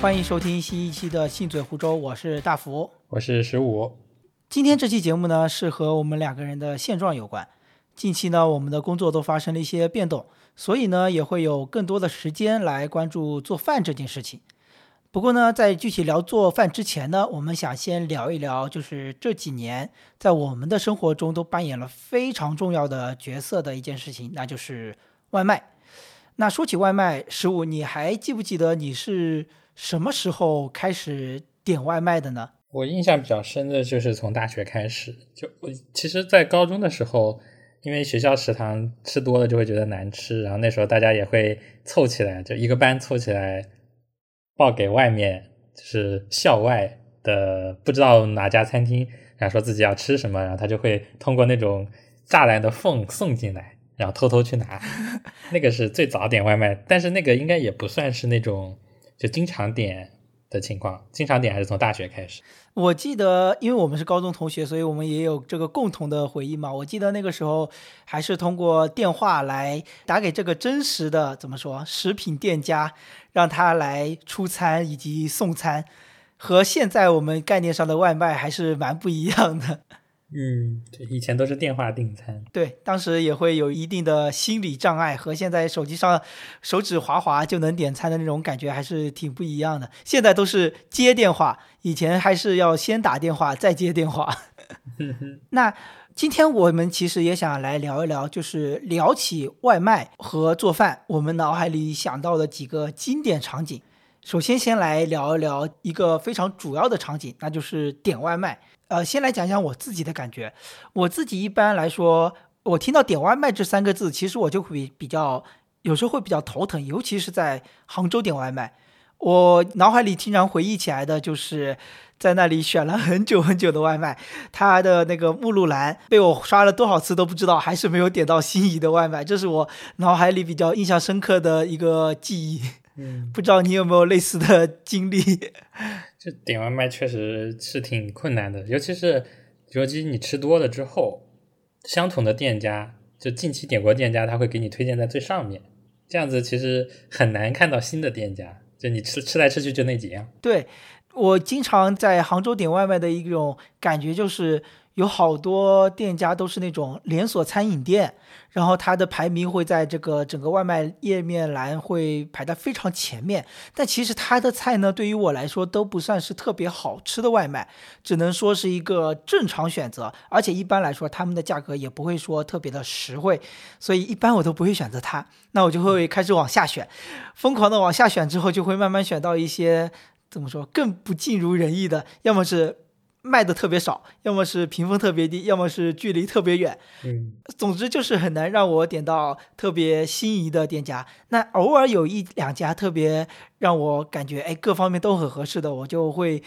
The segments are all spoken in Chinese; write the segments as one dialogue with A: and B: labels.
A: 欢迎收听新一期的《信嘴湖州》，我是大福，
B: 我是十五。
A: 今天这期节目呢，是和我们两个人的现状有关。近期呢，我们的工作都发生了一些变动，所以呢，也会有更多的时间来关注做饭这件事情。不过呢，在具体聊做饭之前呢，我们想先聊一聊，就是这几年在我们的生活中都扮演了非常重要的角色的一件事情，那就是外卖。那说起外卖，十五，你还记不记得你是什么时候开始点外卖的呢？
B: 我印象比较深的就是从大学开始，就我其实，在高中的时候，因为学校食堂吃多了就会觉得难吃，然后那时候大家也会凑起来，就一个班凑起来报给外面，就是校外的不知道哪家餐厅，然后说自己要吃什么，然后他就会通过那种栅栏的缝送进来。然后偷偷去拿，那个是最早点外卖，但是那个应该也不算是那种就经常点的情况，经常点还是从大学开始。
A: 我记得，因为我们是高中同学，所以我们也有这个共同的回忆嘛。我记得那个时候还是通过电话来打给这个真实的怎么说食品店家，让他来出餐以及送餐，和现在我们概念上的外卖还是蛮不一样的。
B: 嗯，对，以前都是电话订餐，
A: 对，当时也会有一定的心理障碍，和现在手机上手指滑滑就能点餐的那种感觉还是挺不一样的。现在都是接电话，以前还是要先打电话再接电话。那今天我们其实也想来聊一聊，就是聊起外卖和做饭，我们脑海里想到的几个经典场景。首先，先来聊一聊一个非常主要的场景，那就是点外卖。呃，先来讲讲我自己的感觉。我自己一般来说，我听到点外卖这三个字，其实我就会比较，有时候会比较头疼，尤其是在杭州点外卖。我脑海里经常回忆起来的就是在那里选了很久很久的外卖，它的那个目录栏被我刷了多少次都不知道，还是没有点到心仪的外卖，这是我脑海里比较印象深刻的一个记忆。
B: 嗯，
A: 不知道你有没有类似的经历？
B: 就点外卖确实是挺困难的，尤其是尤其你吃多了之后，相同的店家就近期点过店家，他会给你推荐在最上面，这样子其实很难看到新的店家。就你吃吃来吃去就那几样。
A: 对我经常在杭州点外卖的一种感觉就是。有好多店家都是那种连锁餐饮店，然后它的排名会在这个整个外卖页面栏会排在非常前面。但其实它的菜呢，对于我来说都不算是特别好吃的外卖，只能说是一个正常选择。而且一般来说，他们的价格也不会说特别的实惠，所以一般我都不会选择它。那我就会开始往下选，疯狂的往下选之后，就会慢慢选到一些怎么说更不尽如人意的，要么是。卖的特别少，要么是评分特别低，要么是距离特别远。
B: 嗯，
A: 总之就是很难让我点到特别心仪的店家。那偶尔有一两家特别让我感觉哎各方面都很合适的，我就会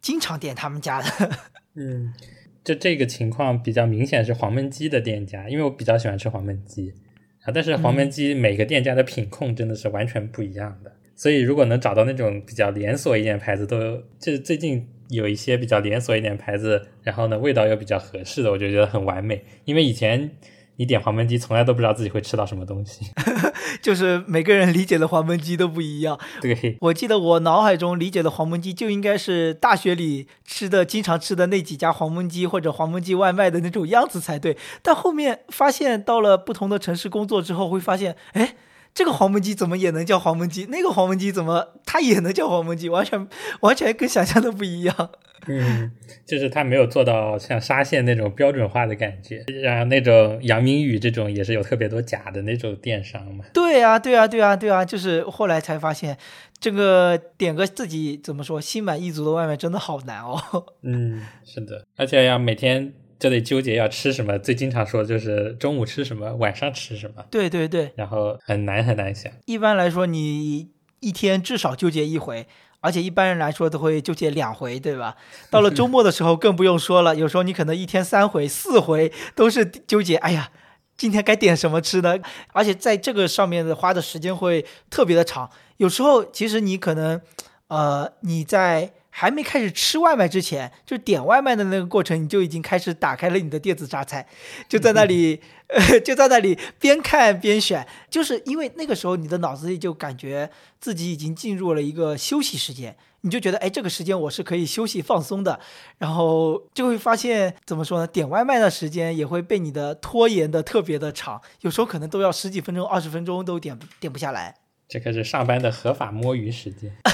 A: 经常点他们家的。
B: 嗯，就这个情况比较明显是黄焖鸡的店家，因为我比较喜欢吃黄焖鸡啊。但是黄焖鸡每个店家的品控真的是完全不一样的，所以如果能找到那种比较连锁一点牌子，都就是最近。有一些比较连锁一点牌子，然后呢味道又比较合适的，我就觉得很完美。因为以前你点黄焖鸡，从来都不知道自己会吃到什么东西，
A: 就是每个人理解的黄焖鸡都不一样。
B: 对，
A: 我记得我脑海中理解的黄焖鸡就应该是大学里吃的、经常吃的那几家黄焖鸡或者黄焖鸡外卖的那种样子才对。但后面发现到了不同的城市工作之后，会发现，哎。这个黄焖鸡怎么也能叫黄焖鸡？那个黄焖鸡怎么它也能叫黄焖鸡？完全完全跟想象的不一样。
B: 嗯，就是它没有做到像沙县那种标准化的感觉，然后那种杨明宇这种也是有特别多假的那种电商嘛。
A: 对啊，对啊，对啊，对啊，就是后来才发现，这个点个自己怎么说心满意足的外卖真的好难哦。
B: 嗯，是的，而且要每天。就得纠结要吃什么，最经常说就是中午吃什么，晚上吃什么。
A: 对对对，
B: 然后很难很难想。
A: 一般来说，你一天至少纠结一回，而且一般人来说都会纠结两回，对吧？到了周末的时候更不用说了，有时候你可能一天三回、四回都是纠结。哎呀，今天该点什么吃呢？而且在这个上面的花的时间会特别的长。有时候其实你可能，呃，你在。还没开始吃外卖之前，就点外卖的那个过程，你就已经开始打开了你的电子榨菜，就在那里 呃就在那里边看边选，就是因为那个时候你的脑子里就感觉自己已经进入了一个休息时间，你就觉得哎，这个时间我是可以休息放松的，然后就会发现怎么说呢？点外卖的时间也会被你的拖延的特别的长，有时候可能都要十几分钟、二十分钟都点点不下来。
B: 这可是上班的合法摸鱼时间。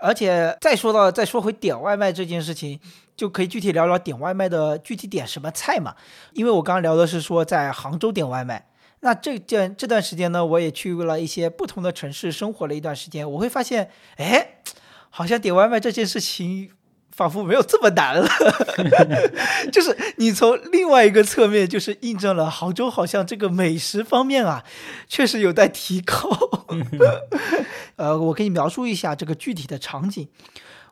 A: 而且再说到再说回点外卖这件事情，就可以具体聊聊点外卖的具体点什么菜嘛？因为我刚刚聊的是说在杭州点外卖，那这件这段时间呢，我也去过了一些不同的城市生活了一段时间，我会发现，哎，好像点外卖这件事情。仿佛没有这么难了，就是你从另外一个侧面，就是印证了杭州好像这个美食方面啊，确实有待提高。呃，我给你描述一下这个具体的场景。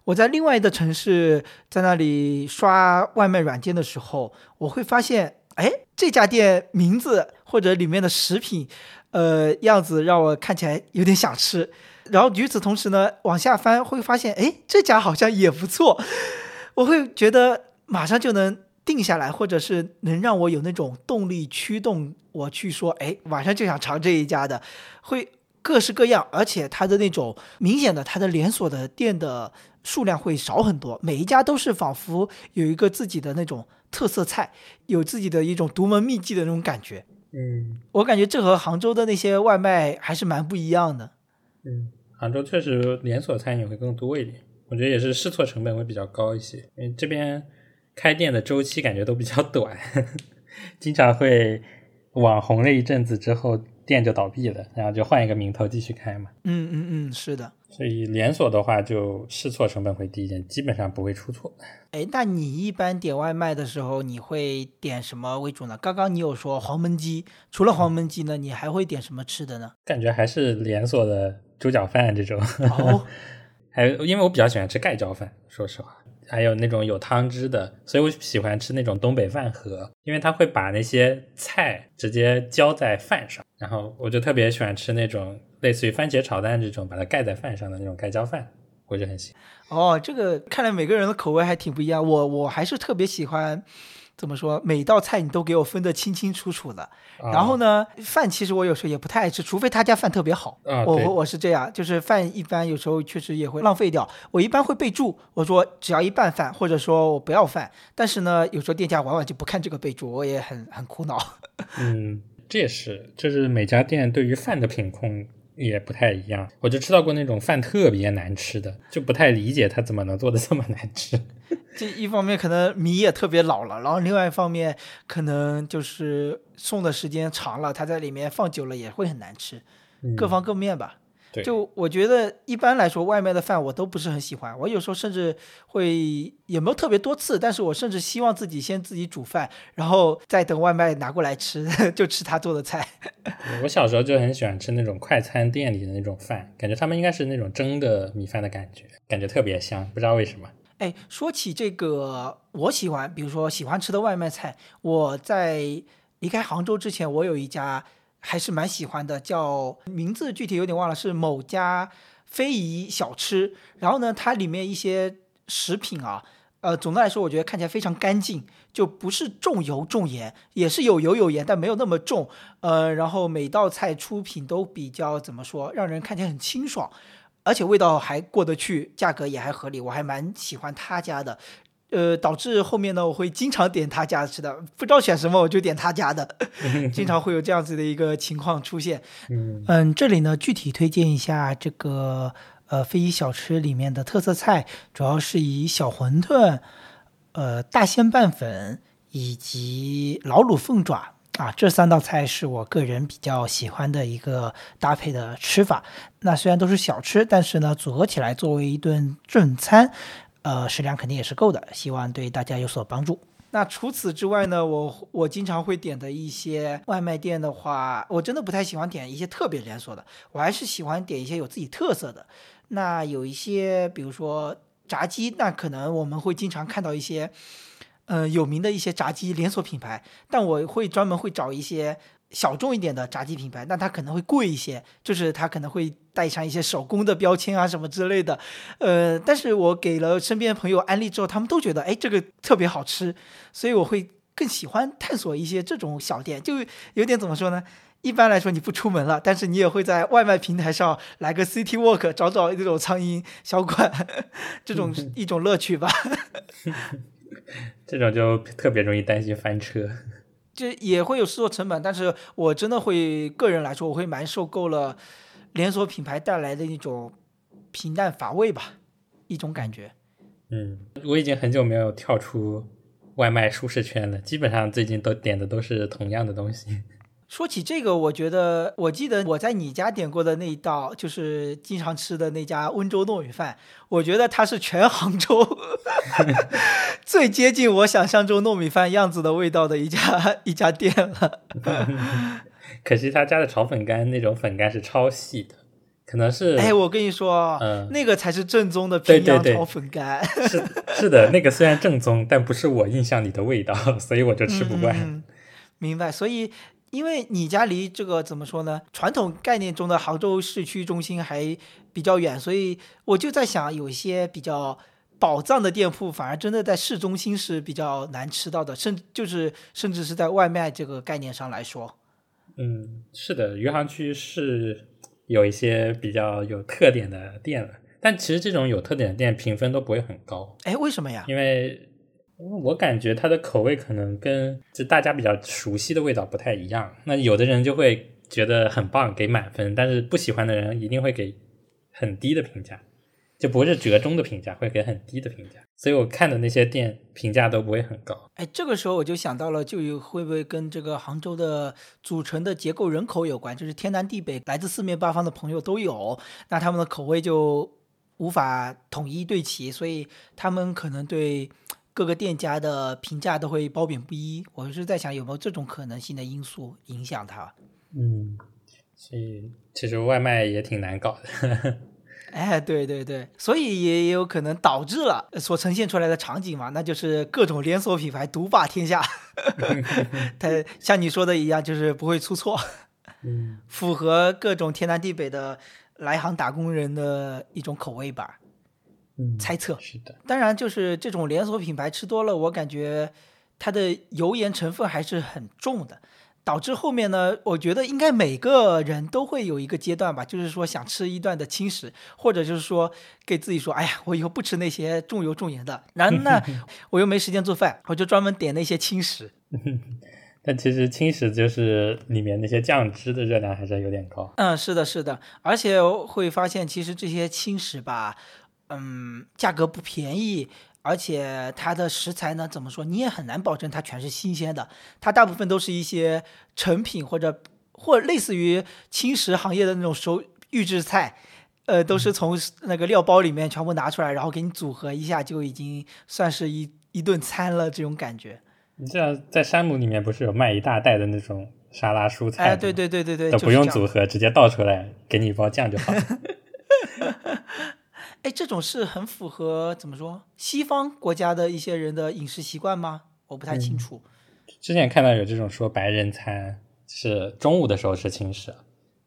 A: 我在另外一个城市，在那里刷外卖软件的时候，我会发现，哎，这家店名字或者里面的食品，呃，样子让我看起来有点想吃。然后与此同时呢，往下翻会发现，哎，这家好像也不错，我会觉得马上就能定下来，或者是能让我有那种动力驱动我去说，哎，晚上就想尝这一家的，会各式各样，而且它的那种明显的，它的连锁的店的数量会少很多，每一家都是仿佛有一个自己的那种特色菜，有自己的一种独门秘籍的那种感觉。
B: 嗯，
A: 我感觉这和杭州的那些外卖还是蛮不一样的。
B: 嗯，杭州确实连锁餐饮会更多一点，我觉得也是试错成本会比较高一些，因为这边开店的周期感觉都比较短，经常会网红了一阵子之后店就倒闭了，然后就换一个名头继续开嘛。
A: 嗯嗯嗯，是的。
B: 所以连锁的话就试错成本会低一点，基本上不会出错。
A: 哎，那你一般点外卖的时候，你会点什么为主呢？刚刚你有说黄焖鸡，除了黄焖鸡呢，你还会点什么吃的呢？
B: 感觉还是连锁的。猪脚饭这种，
A: 哦，
B: 还有因为我比较喜欢吃盖浇饭，说实话，还有那种有汤汁的，所以我喜欢吃那种东北饭盒，因为它会把那些菜直接浇在饭上，然后我就特别喜欢吃那种类似于番茄炒蛋这种把它盖在饭上的那种盖浇饭，我就很喜
A: 欢。哦，这个看来每个人的口味还挺不一样，我我还是特别喜欢。怎么说？每道菜你都给我分得清清楚楚的。然后呢，饭其实我有时候也不太爱吃，除非他家饭特别好。我我我是这样，就是饭一般有时候确实也会浪费掉。我一般会备注，我说只要一半饭，或者说我不要饭。但是呢，有时候店家往往就不看这个备注，我也很很苦恼。
B: 嗯，这也是，就是每家店对于饭的品控也不太一样。我就吃到过那种饭特别难吃的，就不太理解他怎么能做的这么难吃。
A: 这一方面可能米也特别老了，然后另外一方面可能就是送的时间长了，它在里面放久了也会很难吃，各方各面吧。就我觉得一般来说，外卖的饭我都不是很喜欢。我有时候甚至会也没有特别多次，但是我甚至希望自己先自己煮饭，然后再等外卖拿过来吃，就吃他做的菜。
B: 我小时候就很喜欢吃那种快餐店里的那种饭，感觉他们应该是那种蒸的米饭的感觉，感觉特别香，不知道为什么。
A: 哎，说起这个，我喜欢，比如说喜欢吃的外卖菜，我在离开杭州之前，我有一家还是蛮喜欢的，叫名字具体有点忘了，是某家非遗小吃。然后呢，它里面一些食品啊，呃，总的来说我觉得看起来非常干净，就不是重油重盐，也是有油有盐，但没有那么重。呃，然后每道菜出品都比较怎么说，让人看起来很清爽。而且味道还过得去，价格也还合理，我还蛮喜欢他家的，呃，导致后面呢我会经常点他家吃的，不知道选什么我就点他家的，经常会有这样子的一个情况出现。嗯，这里呢具体推荐一下这个呃非遗小吃里面的特色菜，主要是以小馄饨、呃大鲜拌粉以及老卤凤爪。啊，这三道菜是我个人比较喜欢的一个搭配的吃法。那虽然都是小吃，但是呢，组合起来作为一顿正餐，呃，食量肯定也是够的。希望对大家有所帮助。那除此之外呢，我我经常会点的一些外卖店的话，我真的不太喜欢点一些特别连锁的，我还是喜欢点一些有自己特色的。那有一些，比如说炸鸡，那可能我们会经常看到一些。呃，有名的一些炸鸡连锁品牌，但我会专门会找一些小众一点的炸鸡品牌，那它可能会贵一些，就是它可能会带上一些手工的标签啊什么之类的。呃，但是我给了身边朋友安利之后，他们都觉得哎这个特别好吃，所以我会更喜欢探索一些这种小店，就有点怎么说呢？一般来说你不出门了，但是你也会在外卖平台上来个 City Walk，找找这种苍蝇小馆，这种一种乐趣吧。
B: 这种就特别容易担心翻车。
A: 就也会有试错成本，但是我真的会个人来说，我会蛮受够了连锁品牌带来的一种平淡乏味吧，一种感觉。
B: 嗯，我已经很久没有跳出外卖舒适圈了，基本上最近都点的都是同样的东西。
A: 说起这个，我觉得我记得我在你家点过的那一道，就是经常吃的那家温州糯米饭，我觉得它是全杭州 最接近我想象中糯米饭样子的味道的一家一家店了。
B: 可惜他家的炒粉干那种粉干是超细的，可能是
A: 哎，我跟你说，
B: 嗯
A: 那个才是正宗的平阳炒粉干，
B: 是是的，那个虽然正宗，但不是我印象里的味道，所以我就吃不惯。
A: 嗯明白，所以。因为你家离这个怎么说呢？传统概念中的杭州市区中心还比较远，所以我就在想，有一些比较宝藏的店铺，反而真的在市中心是比较难吃到的，甚就是甚至是在外卖这个概念上来说。
B: 嗯，是的，余杭区是有一些比较有特点的店了，但其实这种有特点的店评分都不会很高，
A: 哎，为什么呀？
B: 因为我感觉它的口味可能跟就大家比较熟悉的味道不太一样。那有的人就会觉得很棒，给满分；但是不喜欢的人一定会给很低的评价，就不是折中的评价，会给很低的评价。所以我看的那些店评价都不会很高。
A: 哎，这个时候我就想到了，就有会不会跟这个杭州的组成的结构人口有关？就是天南地北来自四面八方的朋友都有，那他们的口味就无法统一对齐，所以他们可能对各个店家的评价都会褒贬不一。我是在想有没有这种可能性的因素影响它？
B: 嗯，所以其实外卖也挺难搞的。
A: 哎，对对对，所以也有可能导致了所呈现出来的场景嘛，那就是各种连锁品牌独霸天下。它 像你说的一样，就是不会出错，
B: 嗯
A: 符合各种天南地北的来杭打工人的一种口味吧。
B: 嗯，
A: 猜测。
B: 是的，
A: 当然，就是这种连锁品牌吃多了，我感觉它的油盐成分还是很重的，导致后面呢，我觉得应该每个人都会有一个阶段吧，就是说想吃一段的轻食，或者就是说给自己说，哎呀，我以后不吃那些重油重盐的，然后呢，我又没时间做饭，我就专门点那些轻食。
B: 但其实轻食就是里面那些酱汁的热量还是有点高。
A: 嗯，是的，是的，而且会发现其实这些轻食吧，嗯，价格不便宜，而且它的食材呢，怎么说，你也很难保证它全是新鲜的，它大部分都是一些成品或者或类似于轻食行业的那种熟预制菜。呃，都是从那个料包里面全部拿出来，然后给你组合一下，就已经算是一一顿餐了。这种感觉，
B: 你这样在山姆里面不是有卖一大袋的那种沙拉蔬菜？
A: 哎，对对对对对，
B: 都不用组合，直接倒出来给你一包酱就好了。
A: 哎，这种是很符合怎么说西方国家的一些人的饮食习惯吗？我不太清楚。
B: 之前看到有这种说白人餐是中午的时候吃轻食，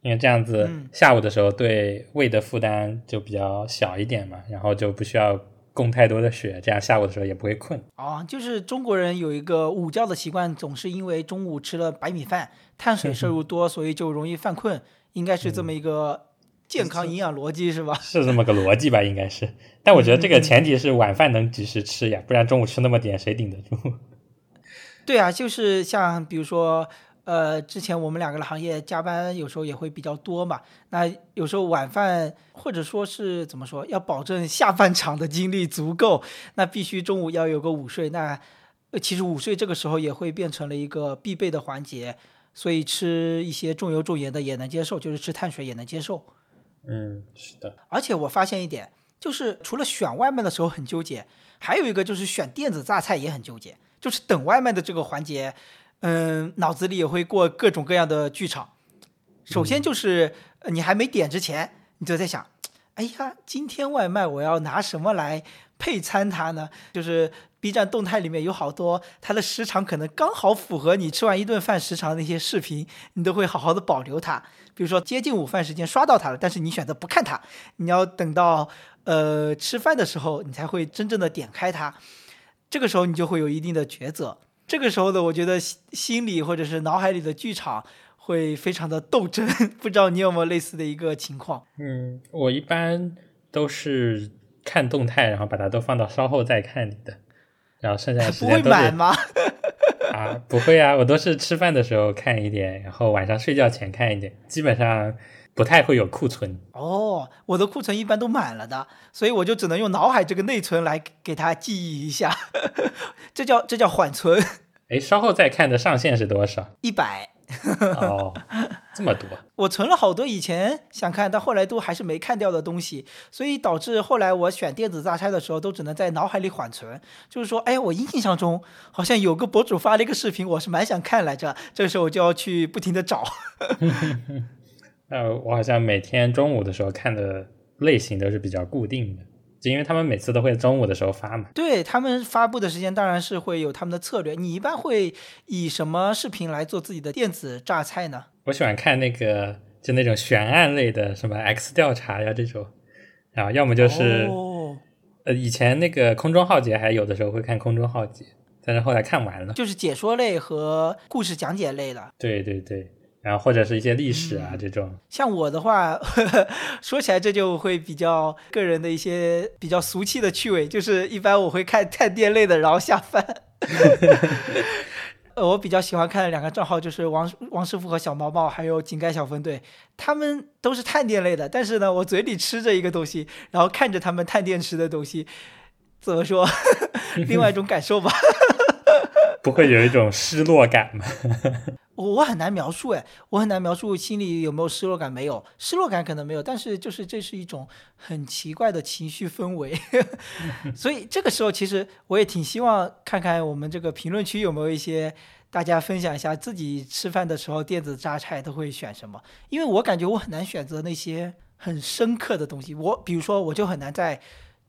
B: 因为这样子
A: 嗯
B: 下午的时候对胃的负担就比较小一点嘛，然后就不需要供太多的血，这样下午的时候也不会困。
A: 哦，就是中国人有一个午觉的习惯，总是因为中午吃了白米饭，碳水摄入多，所以就容易犯困，应该是这么一个健康营养逻辑，是吧？
B: 是这么个逻辑吧，应该是。但我觉得这个前提是晚饭能及时吃呀，不然中午吃那么点，谁顶得住？
A: 对啊，就是像比如说，呃，之前我们两个的行业加班有时候也会比较多嘛，那有时候晚饭或者说是怎么说，要保证下半场的精力足够，那必须中午要有个午睡。那呃其实午睡这个时候也会变成了一个必备的环节，所以吃一些重油重盐的也能接受，就是吃碳水也能接受。
B: 嗯，是的，
A: 而且我发现一点，就是除了选外卖的时候很纠结，还有一个就是选电子榨菜也很纠结。就是等外卖的这个环节，嗯，脑子里也会过各种各样的剧场。首先就是呃你还没点之前，你就在想，哎呀，今天外卖我要拿什么来配餐它呢？就是 B 站动态里面有好多它的时长可能刚好符合你吃完一顿饭时长的那些视频，你都会好好的保留它。比如说接近午饭时间刷到它了，但是你选择不看它，你要等到呃吃饭的时候，你才会真正的点开它。这个时候你就会有一定的抉择。这个时候的我觉得心心里或者是脑海里的剧场会非常的斗争，不知道你有没有类似的一个情况？
B: 嗯，我一般都是看动态，然后把它都放到稍后再看里的，然后剩下的时
A: 不会
B: 间都是
A: 满吗？
B: 啊，不会啊，我都是吃饭的时候看一点，然后晚上睡觉前看一点，基本上不太会有库存。
A: 哦，我的库存一般都满了的，所以我就只能用脑海这个内存来给它记忆一下，这叫这叫缓存，
B: 哎，稍后再看的上限是多少？
A: 一百。
B: 哦，这么多。
A: 我存了好多以前想看，但后来都还是没看掉的东西，所以导致后来我选电子榨菜的时候，都只能在脑海里缓存。就是说，哎，我印象中好像有个博主发了一个视频，我是蛮想看来着，这个时候我就要去不停的找。
B: 呃，我好像每天中午的时候看的类型都是比较固定的，就因为他们每次都会中午的时候发嘛。
A: 对他们发布的时间当然是会有他们的策略。你一般会以什么视频来做自己的电子榨菜呢？
B: 我喜欢看那个就那种悬案类的，什么 X 调查呀这种，然后要么就是、
A: 哦，
B: 呃以前那个空中浩劫还有的时候会看空中浩劫，但是后来看完了。
A: 就是解说类和故事讲解类的。
B: 对对对，然后或者是一些历史啊、这种。
A: 像我的话，说起来这就会比较个人的一些比较俗气的趣味，就是一般我会看 探店类的，然后下饭。呃，我比较喜欢看的两个账号就是王王师傅和小毛毛，还有井盖小分队，他们都是探店类的。但是呢，我嘴里吃着一个东西，然后看着他们探店吃的东西，怎么说？另外一种感受吧。
B: 不会有一种失落感吗？
A: 我 我很难描述哎，我很难描述心里有没有失落感，没有。失落感可能没有，但是就是这是一种很奇怪的情绪氛围，所以这个时候其实我也挺希望看看我们这个评论区有没有一些大家分享一下自己吃饭的时候电子榨菜都会选什么，因为我感觉我很难选择那些很深刻的东西，我比如说我就很难在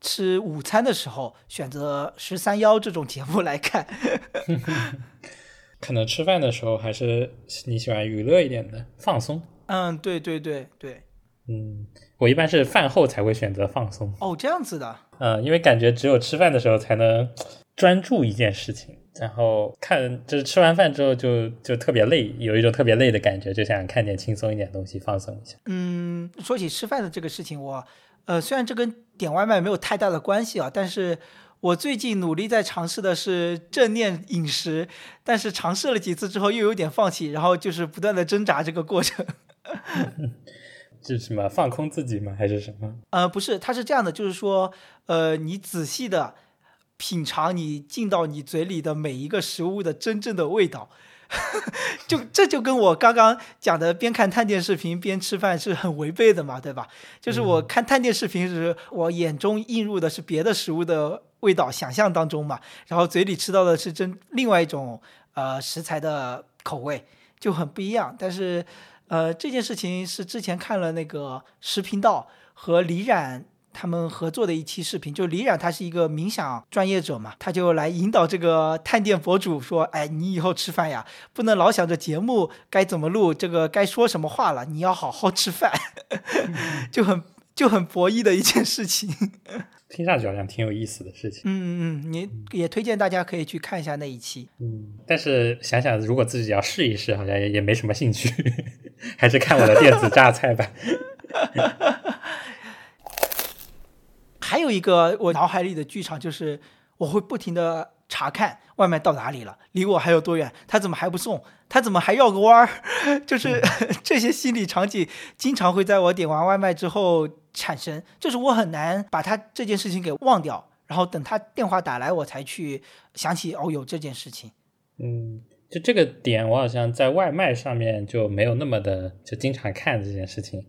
A: 吃午餐的时候选择十三幺这种节目来看。
B: 可能吃饭的时候还是你喜欢娱乐一点的，放松。
A: 嗯，对对对对，
B: 嗯，我一般是饭后才会选择放松。
A: 哦，这样子的。
B: 嗯，因为感觉只有吃饭的时候才能专注一件事情，然后看就是吃完饭之后就就特别累，有一种特别累的感觉，就想看点轻松一点的东西放松一下。
A: 嗯，说起吃饭的这个事情，我呃虽然这跟点外卖没有太大的关系啊，但是我最近努力在尝试的是正念饮食，但是尝试了几次之后又有点放弃，然后就是不断的挣扎这个过程。
B: 是什么放空自己吗？还是什么？
A: 呃，不是，它是这样的，就是说，呃，你仔细的品尝你进到你嘴里的每一个食物的真正的味道。就这就跟我刚刚讲的边看探店视频边吃饭是很违背的嘛，对吧？就是我看探店视频时，我眼中映入的是别的食物的味道，想象当中嘛，然后嘴里吃到的是真另外一种呃食材的口味，就很不一样。但是呃这件事情是之前看了那个食频道和李冉。他们合作的一期视频，就李冉他是一个冥想专业者嘛，他就来引导这个探店博主说：“哎，你以后吃饭呀，不能老想着节目该怎么录，这个该说什么话了，你要好好吃饭。”就很就很博弈的一件事情。
B: 听上去好像挺有意思的事情。
A: 嗯嗯嗯，你也推荐大家可以去看一下那一期。
B: 嗯，但是想想如果自己要试一试，好像也也没什么兴趣，还是看我的电子榨菜吧。
A: 还有一个我脑海里的剧场就是，我会不停的查看外卖到哪里了，离我还有多远，他怎么还不送，他怎么还绕个弯儿，就是 这些心理场景经常会在我点完外卖之后产生，就是我很难把他这件事情给忘掉，然后等他电话打来我才去想起哦有这件事情。
B: 嗯，就这个点，我好像在外卖上面就没有那么的就经常看这件事情，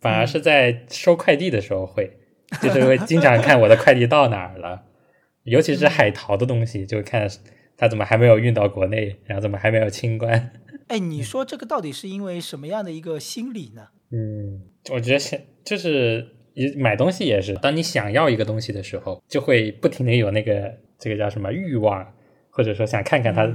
B: 反而是在收快递的时候会。就是会经常看我的快递到哪儿了，尤其是海淘的东西，就看它怎么还没有运到国内，然后怎么还没有清关。
A: 哎，你说这个到底是因为什么样的一个心理呢？
B: 嗯，我觉得是就是买东西也是，当你想要一个东西的时候，就会不停的有那个这个叫什么欲望，或者说想看看它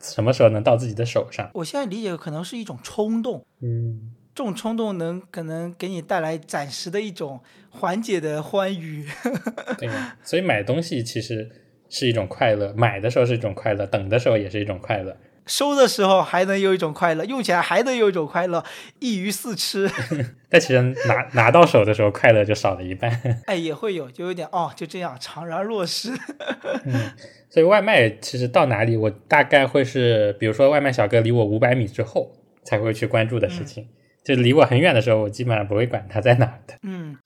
B: 什么时候能到自己的手上。
A: 我现在理解可能是一种冲动。
B: 嗯。
A: 这种冲动能可能给你带来暂时的一种缓解的欢愉。
B: 对，所以买东西其实是一种快乐，买的时候是一种快乐，等的时候也是一种快乐。
A: 收的时候还能有一种快乐，用起来还能有一种快乐，一鱼四吃。
B: 但其实拿拿到手的时候，快乐就少了一半。
A: 哎，也会有，就有点哦，就这样怅然若失。
B: 嗯，所以外卖其实到哪里，我大概会是，比如说外卖小哥离我五百米之后才会去关注的事情。就离我很远的时候，我基本上不会管他在哪的。
A: 嗯，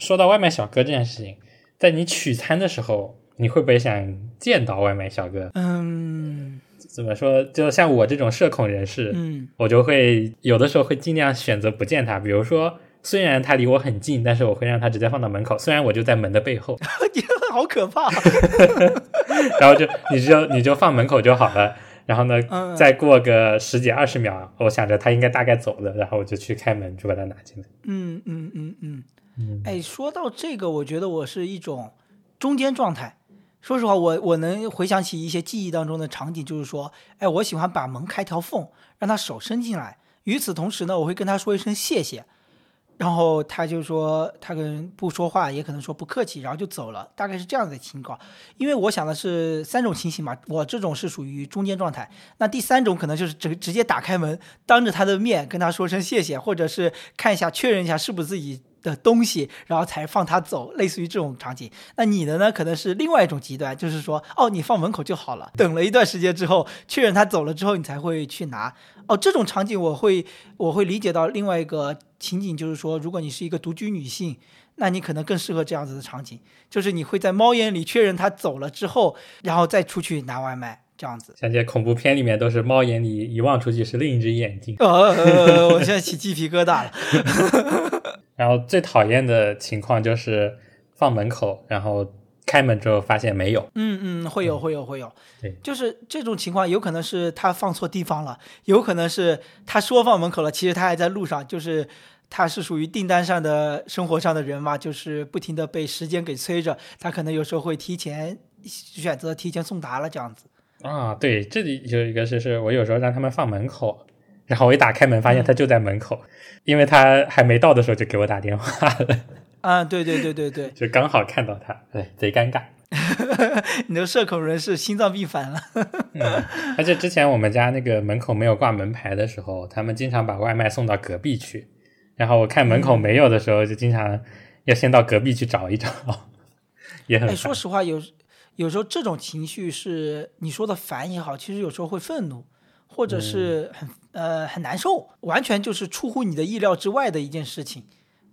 B: 说到外卖小哥这件事情，在你取餐的时候，你会不会想见到外卖小哥？
A: 嗯。
B: 怎么说？就像我这种社恐人士，
A: 嗯，
B: 我就会有的时候会尽量选择不见他。比如说，虽然他离我很近，但是我会让他直接放到门口。虽然我就在门的背后，
A: 你好可怕。
B: 然后就你就你就放门口就好了。然后呢，再过个十几二十秒，我想着他应该大概走了，然后我就去开门，就把他拿进来。
A: 嗯嗯嗯嗯。哎，说到这个，我觉得我是一种中间状态。说实话，我我能回想起一些记忆当中的场景，就是说，哎，我喜欢把门开条缝，让他手伸进来。与此同时呢，我会跟他说一声谢谢，然后他就说他跟不说话，也可能说不客气，然后就走了，大概是这样的情况。因为我想的是三种情形嘛，我这种是属于中间状态。那第三种可能就是直直接打开门，当着他的面跟他说声谢谢，或者是看一下确认一下是不是自己。的东西，然后才放他走，类似于这种场景。那你的呢？可能是另外一种极端，就是说，哦，你放门口就好了。等了一段时间之后，确认他走了之后，你才会去拿。哦，这种场景我会我会理解到另外一个情景，就是说，如果你是一个独居女性，那你可能更适合这样子的场景，就是你会在猫眼里确认他走了之后，然后再出去拿外卖，这样子。
B: 像这些恐怖片里面都是猫眼里一望出去是另一只眼睛。
A: 呃，我现在起鸡皮疙瘩了。
B: 然后最讨厌的情况就是放门口，然后开门之后发现没有。
A: 嗯嗯，会有会有会有。
B: 对，
A: 就是这种情况，有可能是他放错地方了，有可能是他说放门口了，其实他还在路上。就是他是属于订单上的生活上的人嘛，就是不停的被时间给催着，他可能有时候会提前选择提前送达了这样子。
B: 啊，对，这里有一个是是我有时候让他们放门口。然后我一打开门，发现他就在门口，因为他还没到的时候就给我打电话了。
A: 啊，对对对对对，
B: 就刚好看到他，对，贼尴尬。
A: 你的社恐人士心脏病犯了。
B: 而且之前我们家那个门口没有挂门牌的时候，他们经常把外卖送到隔壁去。然后我看门口没有的时候，就经常要先到隔壁去找一找，也很。
A: 哎，说实话，有有时候这种情绪是你说的烦也好，其实有时候会愤怒。或者是很呃很难受，完全就是出乎你的意料之外的一件事情，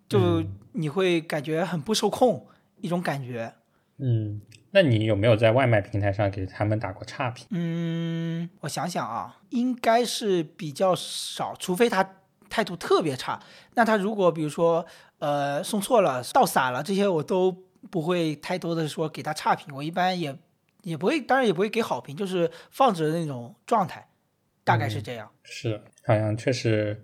A: 就你会感觉很不受控一种感觉。
B: 嗯，那你有没有在外卖平台上给他们打过差评？
A: 嗯，我想想啊，应该是比较少，除非他态度特别差。那他如果比如说呃送错了、倒洒了这些，我都不会太多的说给他差评。我一般也也不会，当然也不会给好评，就是放着的那种状态。大概是这样，
B: 是好像确实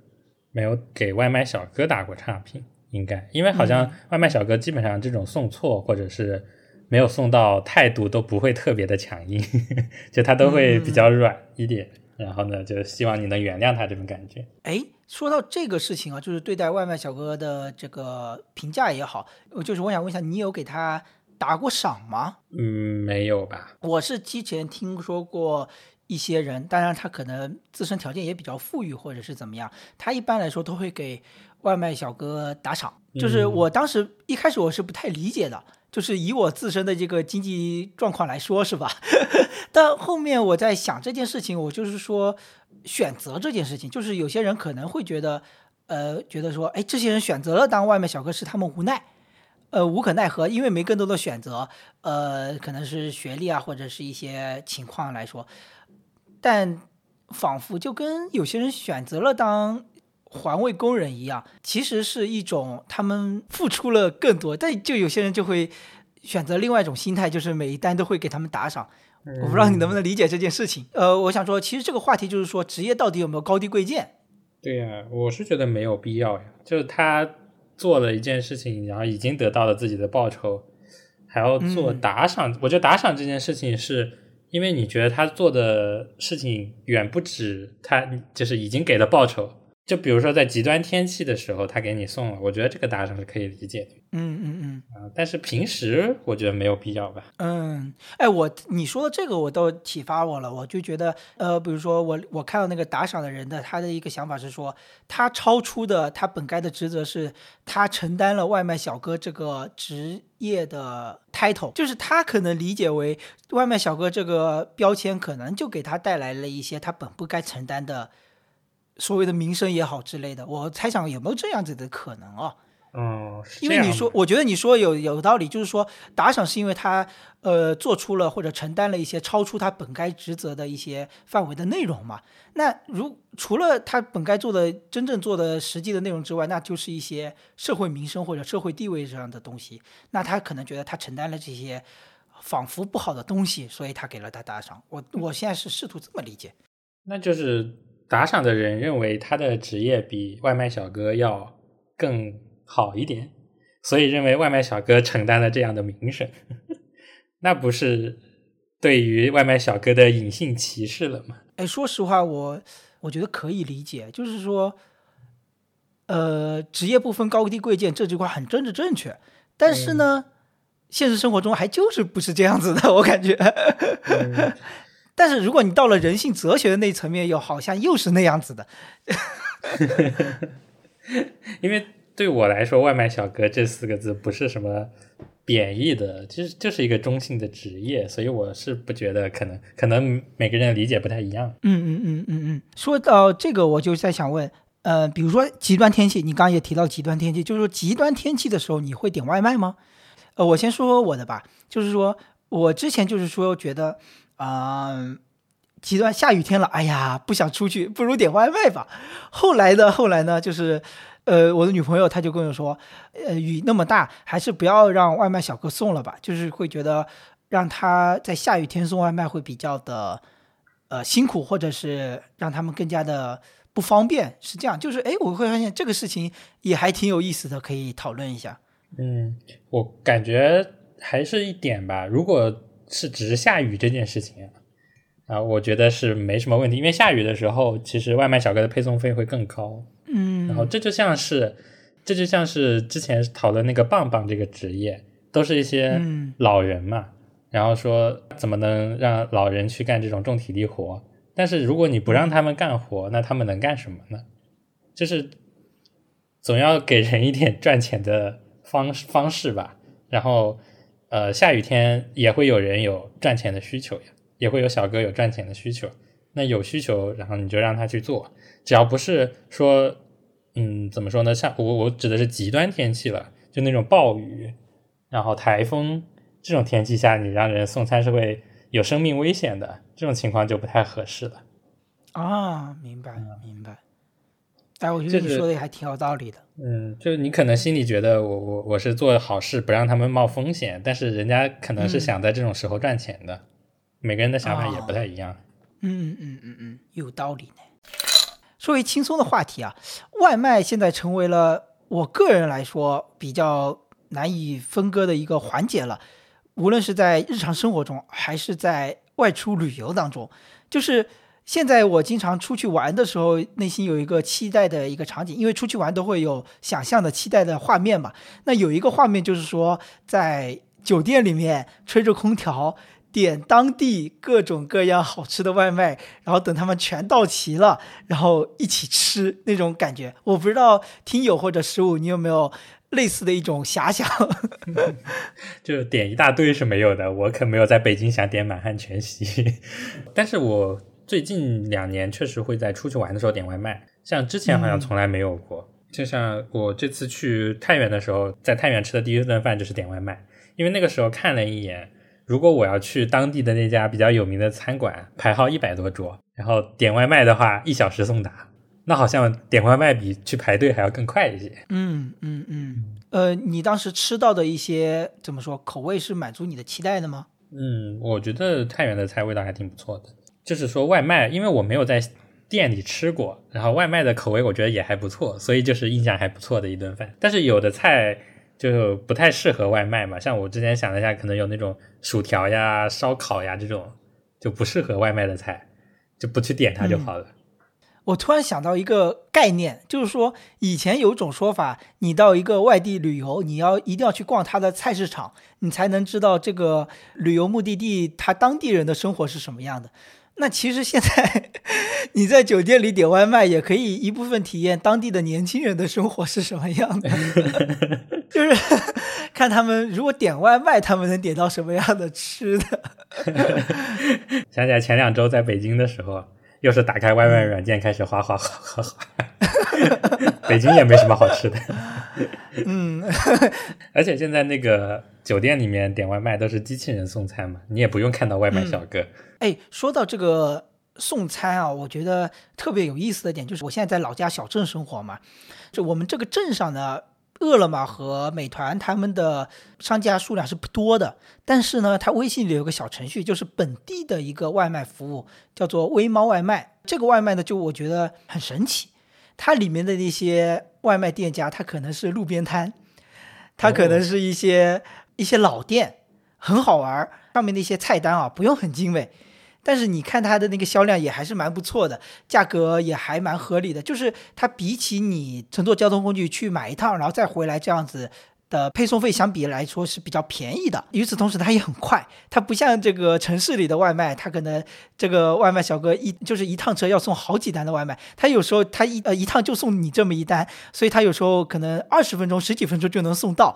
B: 没有给外卖小哥打过差评，应该，因为好像外卖小哥基本上这种送错或者是没有送到，态度都不会特别的强硬，就他都会比较软一点，然后呢，就希望你能原谅他这种感觉。
A: 哎，说到这个事情啊，就是对待外卖小哥的这个评价也好，就是我想问一下，你有给他打过赏吗？
B: 嗯，没有吧。
A: 我是之前听说过。一些人，当然他可能自身条件也比较富裕，或者是怎么样，他一般来说都会给外卖小哥打赏。就是我当时一开始我是不太理解的，就是以我自身的这个经济状况来说，是吧？但后面我在想这件事情，我就是说选择这件事情，就是有些人可能会觉得，呃，觉得说，哎，这些人选择了当外卖小哥是他们无奈，呃，无可奈何，因为没更多的选择，呃，可能是学历啊，或者是一些情况来说。但仿佛就跟有些人选择了当环卫工人一样，其实是一种他们付出了更多，但就有些人就会选择另外一种心态，就是每一单都会给他们打赏。我不知道你能不能理解这件事情。呃，我想说，其实这个话题就是说，职业到底有没有高低贵贱？
B: 对呀，我是觉得没有必要呀。就是他做了一件事情，然后已经得到了自己的报酬，还要做打赏。我觉得打赏这件事情是。因为你觉得他做的事情远不止他就是已经给了报酬，就比如说在极端天气的时候，他给你送了，我觉得这个打赏是可以理解的
A: 嗯嗯嗯
B: 啊。但是平时我觉得没有必要吧。
A: 嗯，哎，我你说的这个我都启发我了，我就觉得，呃，比如说我我看到那个打赏的人的他的一个想法是说，他超出的他本该的职责是，他承担了外卖小哥这个职业的 title，就是他可能理解为外卖小哥这个标签可能就给他带来了一些他本不该承担的。所谓的名声也好之类的，我猜想有没有这样子的可能啊？
B: 嗯，
A: 因为你说，我觉得你说有有道理，就是说打赏是因为他呃做出了或者承担了一些超出他本该职责的一些范围的内容嘛。那如除了他本该做的真正做的实际的内容之外，那就是一些社会民生或者社会地位上的东西。那他可能觉得他承担了这些仿佛不好的东西，所以他给了他打赏。我我现在是试图这么理解，
B: 那就是。打赏的人认为他的职业比外卖小哥要更好一点，所以认为外卖小哥承担了这样的名声，那不是对于外卖小哥的隐性歧视了吗？
A: 哎，说实话，我我觉得可以理解，就是说，呃，职业不分高低贵贱这句话很政治正确，但是呢，现实生活中还就是不是这样子的，我感觉。但是如果你到了人性哲学的那层面，又好像又是那样子的。
B: 因为对我来说，“外卖小哥”这四个字不是什么贬义的，其实就是一个中性的职业，所以我是不觉得可能可能每个人理解不太一样。
A: 嗯嗯嗯嗯嗯。说到这个，我就在想问，呃，比如说极端天气，你刚刚也提到极端天气，就是说极端天气的时候，你会点外卖吗？呃，我先说说我的吧，就是说我之前就是说觉得。啊，极端下雨天了，哎呀，不想出去，不如点外卖吧。后来呢，后来呢，就是，呃，我的女朋友她就跟我说，呃，雨那么大，还是不要让外卖小哥送了吧。就是会觉得让他在下雨天送外卖会比较的，呃，辛苦，或者是让他们更加的不方便。是这样，就是哎，我会发现这个事情也还挺有意思的，可以讨论一下。
B: 嗯，我感觉还是一点吧，如果。是只是下雨这件事情啊，我觉得是没什么问题，因为下雨的时候，其实外卖小哥的配送费会更高。
A: 嗯，
B: 然后这就像是，这就像是之前讨论那个棒棒这个职业，都是一些老人嘛，然后说怎么能让老人去干这种重体力活？但是如果你不让他们干活，那他们能干什么呢？就是总要给人一点赚钱的方方式吧，然后。呃，下雨天也会有人有赚钱的需求呀，也会有小哥有赚钱的需求。那有需求，然后你就让他去做，只要不是说，嗯，怎么说呢？像我我指的是极端天气了，就那种暴雨，然后台风这种天气下，你让人送餐是会有生命危险的，这种情况就不太合适了。
A: 啊，明白明白。哎，我觉得你说的也还挺有道理的。
B: 嗯，就你可能心里觉得我我我是做好事，不让他们冒风险，但是人家可能是想在这种时候赚钱的。每个人的想法也不太一样。
A: 嗯嗯嗯嗯，有道理呢。说回轻松的话题啊，外卖现在成为了我个人来说比较难以分割的一个环节了。无论是在日常生活中，还是在外出旅游当中，就是。现在我经常出去玩的时候，内心有一个期待的一个场景，因为出去玩都会有想象的期待的画面嘛。那有一个画面就是说，在酒店里面吹着空调，点当地各种各样好吃的外卖，然后等他们全到齐了，然后一起吃那种感觉。我不知道听友或者十五，你有没有类似的一种遐想？
B: 就点一大堆是没有的，我可没有在北京想点满汉全席，但是我。最近两年确实会在出去玩的时候点外卖，像之前好像从来没有过。就像我这次去太原的时候，在太原吃的第一顿饭就是点外卖，因为那个时候看了一眼，如果我要去当地的那家比较有名的餐馆，排号一百多桌，然后点外卖的话一小时送达，那好像点外卖比去排队还要更快一些。
A: 嗯嗯嗯。呃，你当时吃到的一些怎么说口味是满足你的期待的吗？
B: 嗯，我觉得太原的菜味道还挺不错的。就是说外卖，因为我没有在店里吃过，然后外卖的口味我觉得也还不错，所以就是印象还不错的一顿饭。但是有的菜就不太适合外卖嘛，像我之前想了一下，可能有那种薯条呀、烧烤呀这种就不适合外卖的菜，就不去点它就好了。
A: 我突然想到一个概念，就是说以前有一种说法，你到一个外地旅游，你要一定要去逛他的菜市场，你才能知道这个旅游目的地他当地人的生活是什么样的。那其实现在你在酒店里点外卖，也可以一部分体验当地的年轻人的生活是什么样的，就是看他们如果点外卖，他们能点到什么样的吃的。
B: 想起来前两周在北京的时候，又是打开外卖软件开始哗哗哗哗哗，北京也没什么好吃的。
A: 嗯，
B: 而且现在那个酒店里面点外卖都是机器人送餐嘛，你也不用看到外卖小哥。
A: 哎，说到这个送餐啊，我觉得特别有意思的点就是，我现在在老家小镇生活嘛，就我们这个镇上呢，饿了么和美团他们的商家数量是不多的，但是呢，它微信里有个小程序，就是本地的一个外卖服务，叫做微猫外卖。这个外卖呢，就我觉得很神奇，它里面的那些外卖店家，它可能是路边摊，它可能是一些一些老店，很好玩。上面的一些菜单啊，不用很精美。但是你看它的那个销量也还是蛮不错的，价格也还蛮合理的。就是它比起你乘坐交通工具去买一趟，然后再回来这样子的配送费相比来说是比较便宜的。与此同时，它也很快，它不像这个城市里的外卖，它可能这个外卖小哥一就是一趟车要送好几单的外卖，他有时候他一呃一趟就送你这么一单，所以他有时候可能二十分钟、十几分钟就能送到。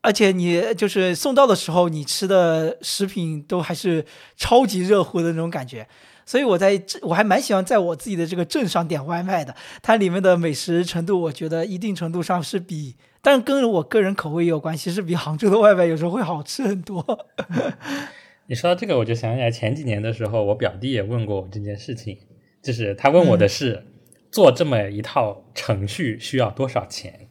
A: 而且你就是送到的时候，你吃的食品都还是超级热乎的那种感觉，所以我在我还蛮喜欢在我自己的这个镇上点外卖的。它里面的美食程度，我觉得一定程度上是比，但是跟我个人口味也有关系，是比杭州的外卖有时候会好吃很多。
B: 你说到这个，我就想起来前几年的时候，我表弟也问过我这件事情，就是他问我的是做这么一套程序需要多少钱。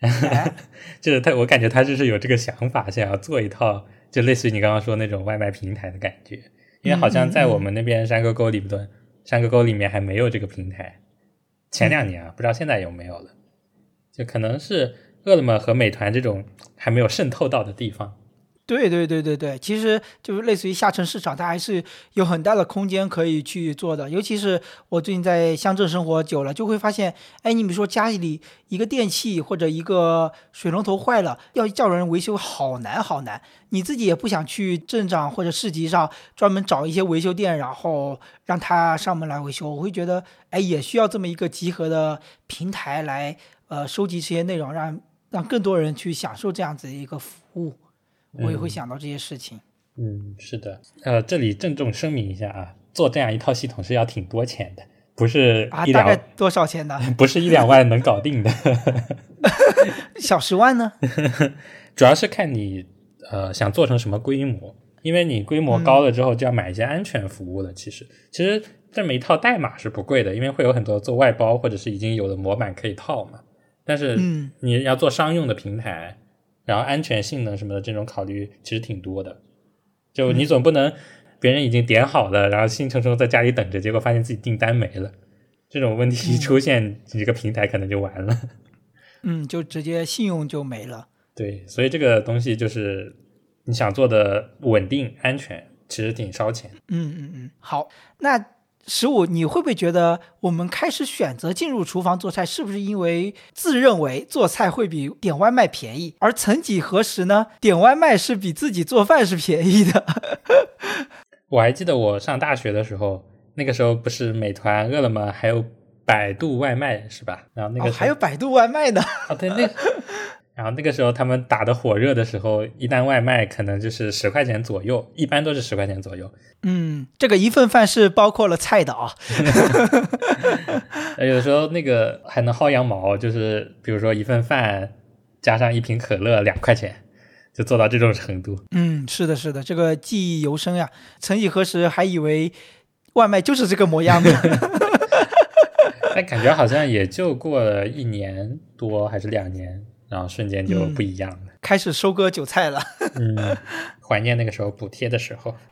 B: 就是他，我感觉他就是有这个想法，想要做一套，就类似于你刚刚说那种外卖平台的感觉。因为好像在我们那边山沟沟里不对，山沟沟里面还没有这个平台。前两年啊，不知道现在有没有了。就可能是饿了么和美团这种还没有渗透到的地方。
A: 对对对对对，其实就是类似于下沉市场，它还是有很大的空间可以去做的。尤其是我最近在乡镇生活久了，就会发现，哎，你比如说家里一个电器或者一个水龙头坏了，要叫人维修，好难好难。你自己也不想去镇上或者市集上专门找一些维修店，然后让他上门来维修。我会觉得，哎，也需要这么一个集合的平台来，呃，收集这些内容，让让更多人去享受这样子一个服务。我也会想到这些事情。
B: 嗯，是的。呃，这里郑重声明一下啊，做这样一套系统是要挺多钱的，不是
A: 啊，大概多少钱呢？
B: 不是一两万能搞定的。
A: 小十万呢？
B: 主要是看你呃想做成什么规模，因为你规模高了之后就要买一些安全服务了。其实，其实这么一套代码是不贵的，因为会有很多做外包或者是已经有的模板可以套嘛。但是你要做商用的平台。然后安全性能什么的这种考虑其实挺多的，就你总不能别人已经点好了，然后兴冲冲在家里等着，结果发现自己订单没了，这种问题出现，你这个平台可能就完了。
A: 嗯，就直接信用就没了。
B: 对，所以这个东西就是你想做的稳定安全，其实挺烧钱。
A: 嗯嗯嗯，好，那。十五，你会不会觉得我们开始选择进入厨房做菜，是不是因为自认为做菜会比点外卖便宜？而曾几何时呢，点外卖是比自己做饭是便宜的。
B: 我还记得我上大学的时候，那个时候不是美团、饿了么，还有百度外卖是吧？然后那个
A: 还有百度外卖呢？
B: 啊，对那。然后那个时候他们打的火热的时候，一单外卖可能就是十块钱左右，一般都是十块钱左右。
A: 嗯，这个一份饭是包括了菜的啊。
B: 有的时候那个还能薅羊毛，就是比如说一份饭加上一瓶可乐两块钱，就做到这种程度。
A: 嗯，是的，是的，这个记忆犹深呀。曾几何时还以为外卖就是这个模样的
B: 但感觉好像也就过了一年多还是两年。然后瞬间就不一样了，
A: 开始收割韭菜了。
B: 嗯，怀念那个时候补贴的时候。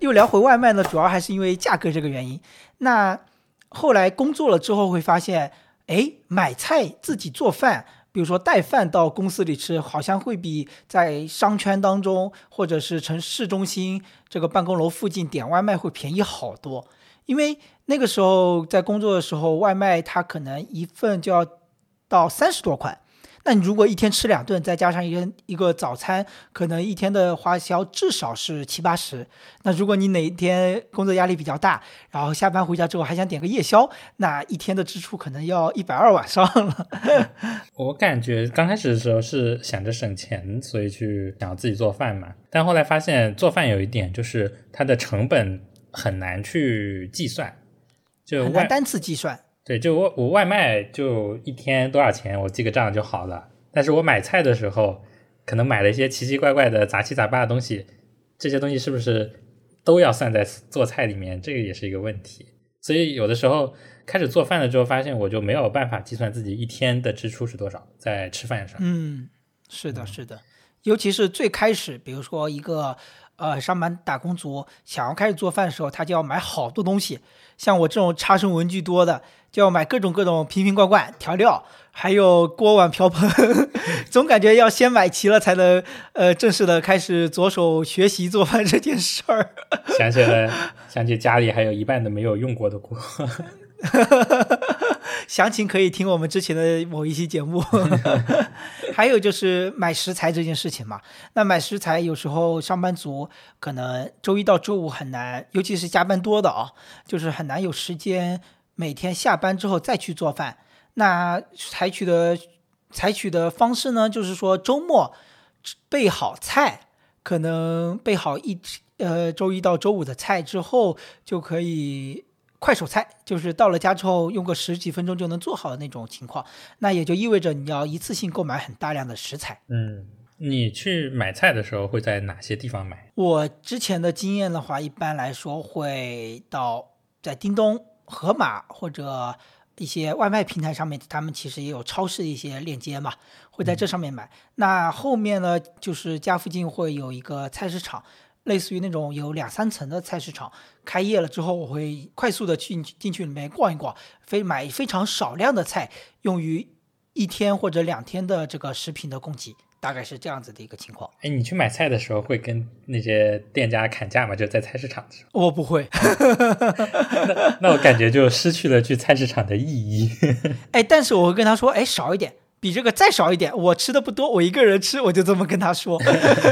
A: 又聊回外卖呢，主要还是因为价格这个原因。那后来工作了之后会发现，哎，买菜自己做饭，比如说带饭到公司里吃，好像会比在商圈当中或者是城市中心这个办公楼附近点外卖会便宜好多。因为那个时候在工作的时候，外卖它可能一份就要到三十多块。那你如果一天吃两顿，再加上一个一个早餐，可能一天的花销至少是七八十。那如果你哪一天工作压力比较大，然后下班回家之后还想点个夜宵，那一天的支出可能要一百二往上了。
B: 我感觉刚开始的时候是想着省钱，所以去想要自己做饭嘛。但后来发现做饭有一点就是它的成本很难去计算，就外
A: 很难单次计算。
B: 对，就我我外卖就一天多少钱，我记个账就好了。但是我买菜的时候，可能买了一些奇奇怪怪的杂七杂八的东西，这些东西是不是都要算在做菜里面？这个也是一个问题。所以有的时候开始做饭了之后，发现我就没有办法计算自己一天的支出是多少在吃饭上。
A: 嗯，是的，是的，尤其是最开始，比如说一个呃上班打工族想要开始做饭的时候，他就要买好多东西。像我这种差生文具多的，就要买各种各种瓶瓶罐罐、调料，还有锅碗瓢盆，总感觉要先买齐了才能呃正式的开始着手学习做饭这件事儿。
B: 想起来，想起家里还有一半的没有用过的锅。
A: 详情可以听我们之前的某一期节目。还有就是买食材这件事情嘛，那买食材有时候上班族可能周一到周五很难，尤其是加班多的啊，就是很难有时间每天下班之后再去做饭。那采取的采取的方式呢，就是说周末备好菜，可能备好一呃周一到周五的菜之后就可以。快手菜就是到了家之后用个十几分钟就能做好的那种情况，那也就意味着你要一次性购买很大量的食材。
B: 嗯，你去买菜的时候会在哪些地方买？
A: 我之前的经验的话，一般来说会到在叮咚、盒马或者一些外卖平台上面，他们其实也有超市的一些链接嘛，会在这上面买。那后面呢，就是家附近会有一个菜市场。类似于那种有两三层的菜市场，开业了之后，我会快速的进进去里面逛一逛，非买非常少量的菜，用于一天或者两天的这个食品的供给，大概是这样子的一个情况。
B: 哎，你去买菜的时候会跟那些店家砍价吗？就在菜市场的时候？
A: 我不会，
B: 那那我感觉就失去了去菜市场的意义。
A: 哎，但是我会跟他说，哎，少一点。比这个再少一点，我吃的不多，我一个人吃，我就这么跟他说，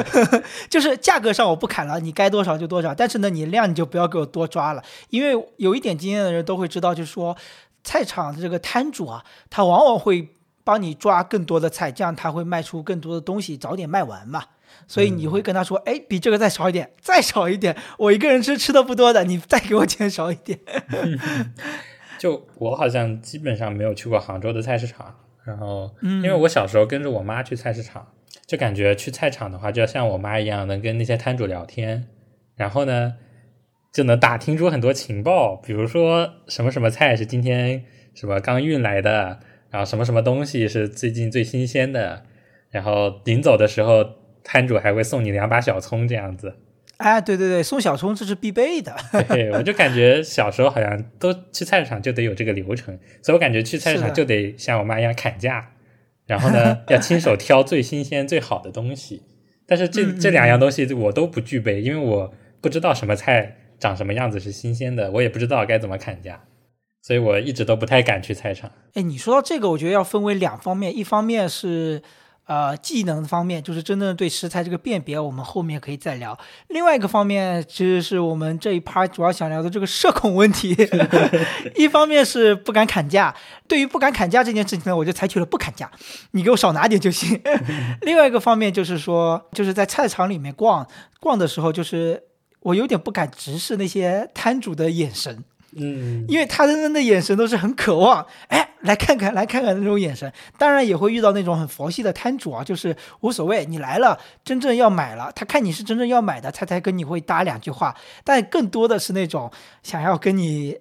A: 就是价格上我不砍了，你该多少就多少，但是呢，你量你就不要给我多抓了，因为有一点经验的人都会知道，就是说菜场的这个摊主啊，他往往会帮你抓更多的菜，这样他会卖出更多的东西，早点卖完嘛。所以你会跟他说，哎，比这个再少一点，再少一点，我一个人吃吃的不多的，你再给我减少一点。
B: 就我好像基本上没有去过杭州的菜市场。然后，因为我小时候跟着我妈去菜市场，就感觉去菜场的话，就要像我妈一样，能跟那些摊主聊天，然后呢，就能打听出很多情报，比如说什么什么菜是今天什么刚运来的，然后什么什么东西是最近最新鲜的，然后临走的时候，摊主还会送你两把小葱这样子。
A: 哎，对对对，送小葱这是必备的。
B: 对，我就感觉小时候好像都去菜市场就得有这个流程，所以我感觉去菜市场就得像我妈一样砍价，然后呢要亲手 挑最新鲜最好的东西。但是这这两样东西我都不具备，因为我不知道什么菜长什么样子是新鲜的，我也不知道该怎么砍价，所以我一直都不太敢去菜场。
A: 哎，你说到这个，我觉得要分为两方面，一方面是。呃，技能方面就是真正对食材这个辨别，我们后面可以再聊。另外一个方面，其实是我们这一趴主要想聊的这个社恐问题。一方面是不敢砍价，对于不敢砍价这件事情呢，我就采取了不砍价，你给我少拿点就行。另外一个方面就是说，就是在菜场里面逛逛的时候，就是我有点不敢直视那些摊主的眼神。
B: 嗯，
A: 因为他的那眼神都是很渴望，哎，来看看，来看看那种眼神。当然也会遇到那种很佛系的摊主啊，就是无所谓，你来了，真正要买了，他看你是真正要买的，他才跟你会搭两句话。但更多的是那种想要跟你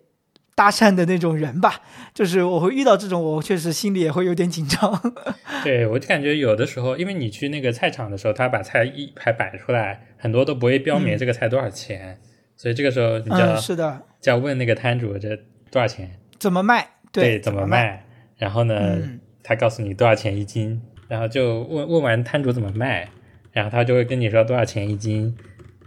A: 搭讪的那种人吧，就是我会遇到这种，我确实心里也会有点紧张。
B: 对，我就感觉有的时候，因为你去那个菜场的时候，他把菜一排摆出来，很多都不会标明这个菜多少钱。所以这个时候你就要
A: 是的，
B: 就要问那个摊主这多少钱，
A: 怎么卖？对，
B: 怎
A: 么
B: 卖？然后呢，他告诉你多少钱一斤，然后就问问完摊主怎么卖，然后他就会跟你说多少钱一斤，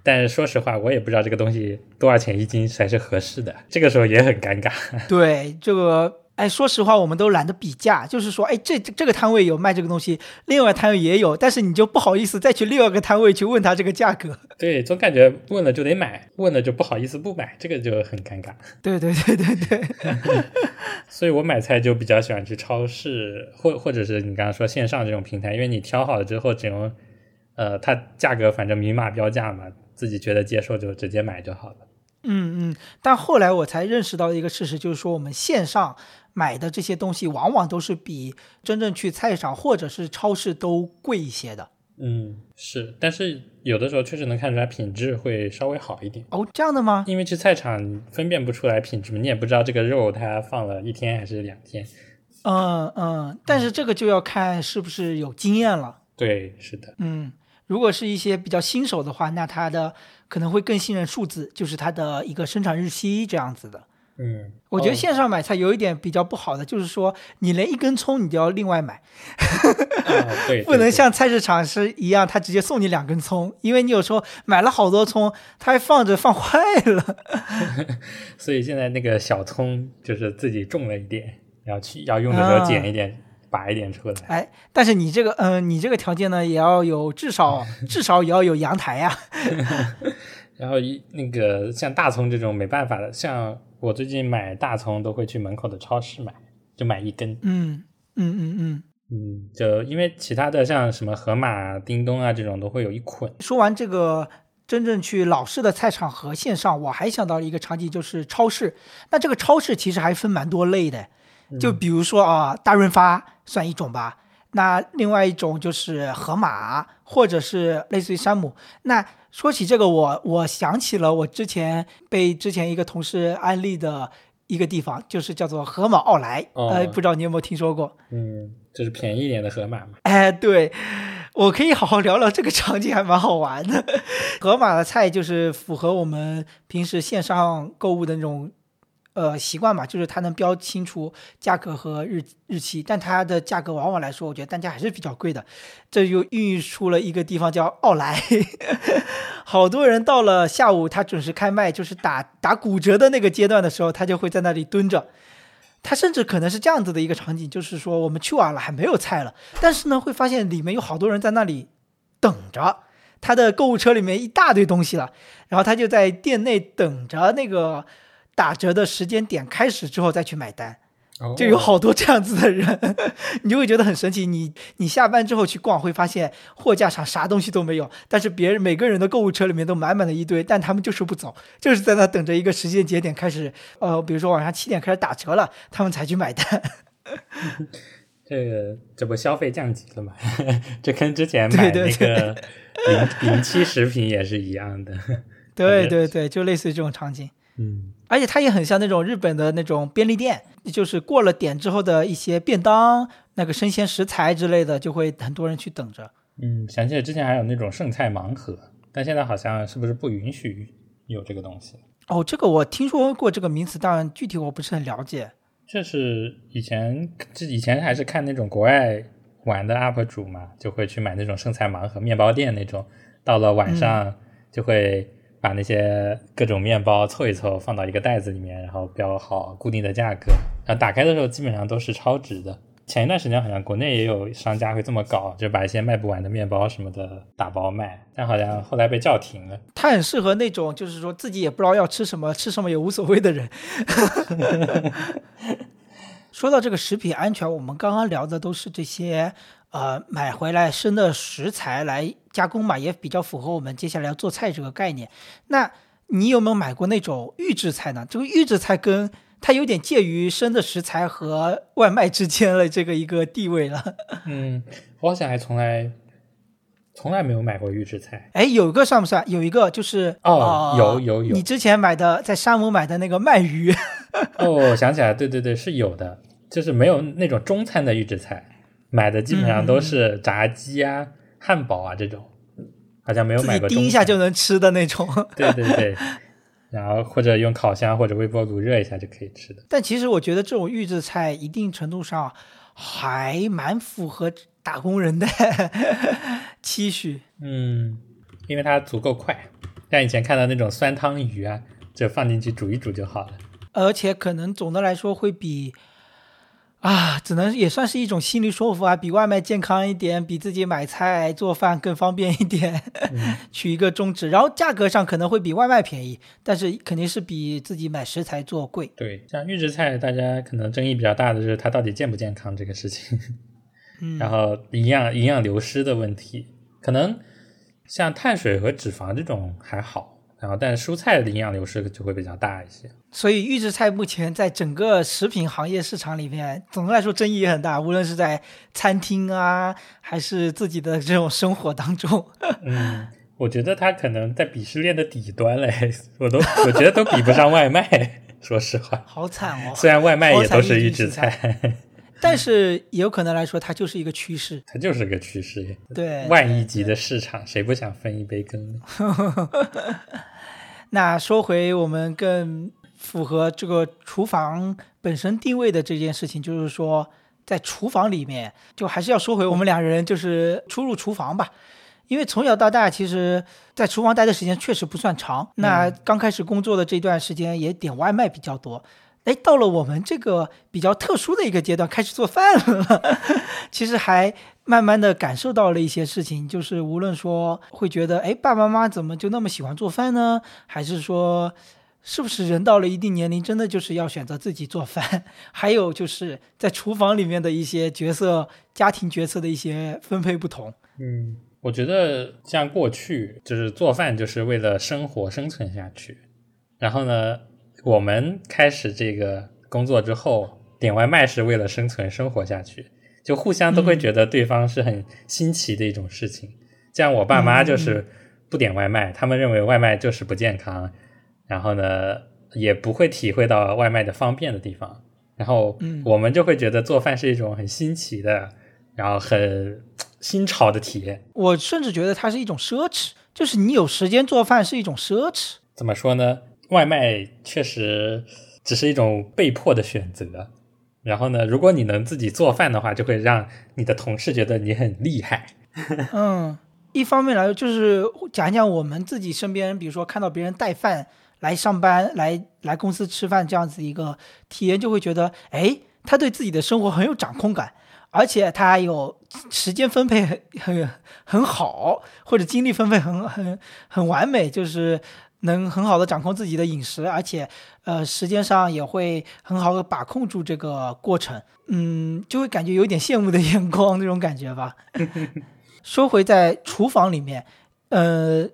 B: 但是说实话，我也不知道这个东西多少钱一斤才是合适的，这个时候也很尴尬。
A: 对这个，哎，说实话，我们都懒得比价，就是说，哎，这这个摊位有卖这个东西，另外摊位也有，但是你就不好意思再去另外一个摊位去问他这个价格。
B: 对，总感觉问了就得买，问了就不好意思不买，这个就很尴尬。
A: 对对对对对。
B: 所以我买菜就比较喜欢去超市，或或者是你刚刚说线上这种平台，因为你挑好了之后，只用呃，它价格反正明码标价嘛。自己觉得接受就直接买就好了。
A: 嗯嗯，但后来我才认识到一个事实，就是说我们线上买的这些东西，往往都是比真正去菜市场或者是超市都贵一些的。
B: 嗯，是，但是有的时候确实能看出来品质会稍微好一点。
A: 哦，这样的吗？
B: 因为去菜场分辨不出来品质嘛，你也不知道这个肉它放了一天还是两天。
A: 嗯嗯，但是这个就要看是不是有经验了。
B: 对，是的。
A: 嗯。如果是一些比较新手的话，那他的可能会更信任数字，就是它的一个生产日期这样子的。
B: 嗯，
A: 我觉得线上买菜有一点比较不好的，就是说你连一根葱你都要另外买，
B: 对，
A: 不能像菜市场是一样，他直接送你两根葱，因为你有时候买了好多葱，他还放着放坏了。
B: 所以现在那个小葱就是自己种了一点，要去要用的时候剪一点。拔一点出来，
A: 哎，但是你这个，嗯，你这个条件呢，也要有至少 至少也要有阳台呀。
B: 然后一那个像大葱这种没办法的，像我最近买大葱都会去门口的超市买，就买一根。
A: 嗯嗯嗯
B: 嗯嗯，就因为其他的像什么盒马、叮咚啊这种都会有一捆。
A: 说完这个真正去老式的菜场和线上，我还想到了一个场景，就是超市。那这个超市其实还分蛮多类的。就比如说啊，大润发算一种吧。那另外一种就是河马，或者是类似于山姆。那说起这个，我我想起了我之前被之前一个同事安利的一个地方，就是叫做河马奥莱。呃，不知道你有没有听说过？
B: 嗯，就是便宜一点的河马嘛。
A: 哎，对，我可以好好聊聊这个场景，还蛮好玩的。河马的菜就是符合我们平时线上购物的那种。呃，习惯嘛，就是它能标清楚价格和日日期，但它的价格往往来说，我觉得单价还是比较贵的。这就孕育出了一个地方叫奥莱，好多人到了下午，他准时开卖，就是打打骨折的那个阶段的时候，他就会在那里蹲着。他甚至可能是这样子的一个场景，就是说我们去晚了还没有菜了，但是呢，会发现里面有好多人在那里等着，他的购物车里面一大堆东西了，然后他就在店内等着那个。打折的时间点开始之后再去买单，就有好多这样子的人，你就会觉得很神奇。你你下班之后去逛，会发现货架上啥东西都没有，但是别人每个人的购物车里面都满满的一堆，但他们就是不走，就是在那等着一个时间节点开始，呃，比如说晚上七点开始打折了，他们才去买单。
B: 这个这不消费降级了吗？这跟之前买那个零零七食品也是一样的。
A: 对对对，就类似于这种场景。
B: 嗯。
A: 而且它也很像那种日本的那种便利店，就是过了点之后的一些便当，那个生鲜食材之类的，就会很多人去等着。
B: 嗯，想起来之前还有那种剩菜盲盒，但现在好像是不是不允许有这个东西？
A: 哦，这个我听说过这个名词，但具体我不是很了解。
B: 这是以前，这以前还是看那种国外玩的 UP 主嘛，就会去买那种剩菜盲盒，面包店那种，到了晚上就会。把那些各种面包凑一凑，放到一个袋子里面，然后标好固定的价格。然后打开的时候基本上都是超值的。前一段时间好像国内也有商家会这么搞，就把一些卖不完的面包什么的打包卖，但好像后来被叫停了。
A: 它很适合那种就是说自己也不知道要吃什么，吃什么也无所谓的人。说到这个食品安全，我们刚刚聊的都是这些。呃，买回来生的食材来加工嘛，也比较符合我们接下来要做菜这个概念。那你有没有买过那种预制菜呢？这个预制菜跟它有点介于生的食材和外卖之间的这个一个地位了。
B: 嗯，我好像还从来从来没有买过预制菜。
A: 哎，有一个算不算？有一个就是
B: 哦，有有有，
A: 你之前买的在山姆买的那个鳗鱼。
B: 哦，我想起来，对对对，是有的，就是没有那种中餐的预制菜。买的基本上都是炸鸡啊、汉堡啊这种，好像没有买过。
A: 叮一下就能吃的那种。
B: 对对对，然后或者用烤箱或者微波炉热一下就可以吃的。
A: 但其实我觉得这种预制菜一定程度上还蛮符合打工人的 期许。
B: 嗯，因为它足够快。像以前看到那种酸汤鱼啊，就放进去煮一煮就好了。
A: 而且可能总的来说会比。啊，只能也算是一种心理说服啊，比外卖健康一点，比自己买菜做饭更方便一点，取一个中值。然后价格上可能会比外卖便宜，但是肯定是比自己买食材做贵。
B: 对，像预制菜，大家可能争议比较大的就是它到底健不健康这个事情。
A: 嗯，
B: 然后营养营养流失的问题，可能像碳水和脂肪这种还好。然后，但是蔬菜的营养流失就会比较大一些。
A: 所以预制菜目前在整个食品行业市场里面，总的来说争议也很大。无论是在餐厅啊，还是自己的这种生活当中。
B: 嗯，我觉得它可能在鄙视链的底端嘞，我都我觉得都比不上外卖。说实话，
A: 好惨哦。
B: 虽然外卖也都是
A: 预
B: 制
A: 菜，但是也有可能来说，它就是一个趋势。
B: 它就是个趋势。
A: 对，
B: 万亿级的市场，谁不想分一杯羹呢？
A: 那说回我们更符合这个厨房本身定位的这件事情，就是说在厨房里面，就还是要说回我们两人就是出入厨房吧。因为从小到大，其实在厨房待的时间确实不算长。那刚开始工作的这段时间也点外卖比较多。哎，到了我们这个比较特殊的一个阶段，开始做饭了，其实还慢慢的感受到了一些事情，就是无论说会觉得，哎，爸爸妈妈怎么就那么喜欢做饭呢？还是说，是不是人到了一定年龄，真的就是要选择自己做饭？还有就是在厨房里面的一些角色、家庭角色的一些分配不同。
B: 嗯，我觉得像过去就是做饭就是为了生活生存下去，然后呢？我们开始这个工作之后，点外卖是为了生存生活下去，就互相都会觉得对方是很新奇的一种事情。像我爸妈就是不点外卖，他们认为外卖就是不健康，然后呢也不会体会到外卖的方便的地方。然后我们就会觉得做饭是一种很新奇的，然后很新潮的体验。
A: 我甚至觉得它是一种奢侈，就是你有时间做饭是一种奢侈。
B: 怎么说呢？外卖确实只是一种被迫的选择，然后呢，如果你能自己做饭的话，就会让你的同事觉得你很厉害。
A: 嗯，一方面来说，就是讲讲我们自己身边，比如说看到别人带饭来上班、来来公司吃饭这样子一个体验，就会觉得，哎，他对自己的生活很有掌控感，而且他有时间分配很很很好，或者精力分配很很很完美，就是。能很好的掌控自己的饮食，而且，呃，时间上也会很好的把控住这个过程，嗯，就会感觉有点羡慕的眼光那种感觉吧。说回在厨房里面，呃，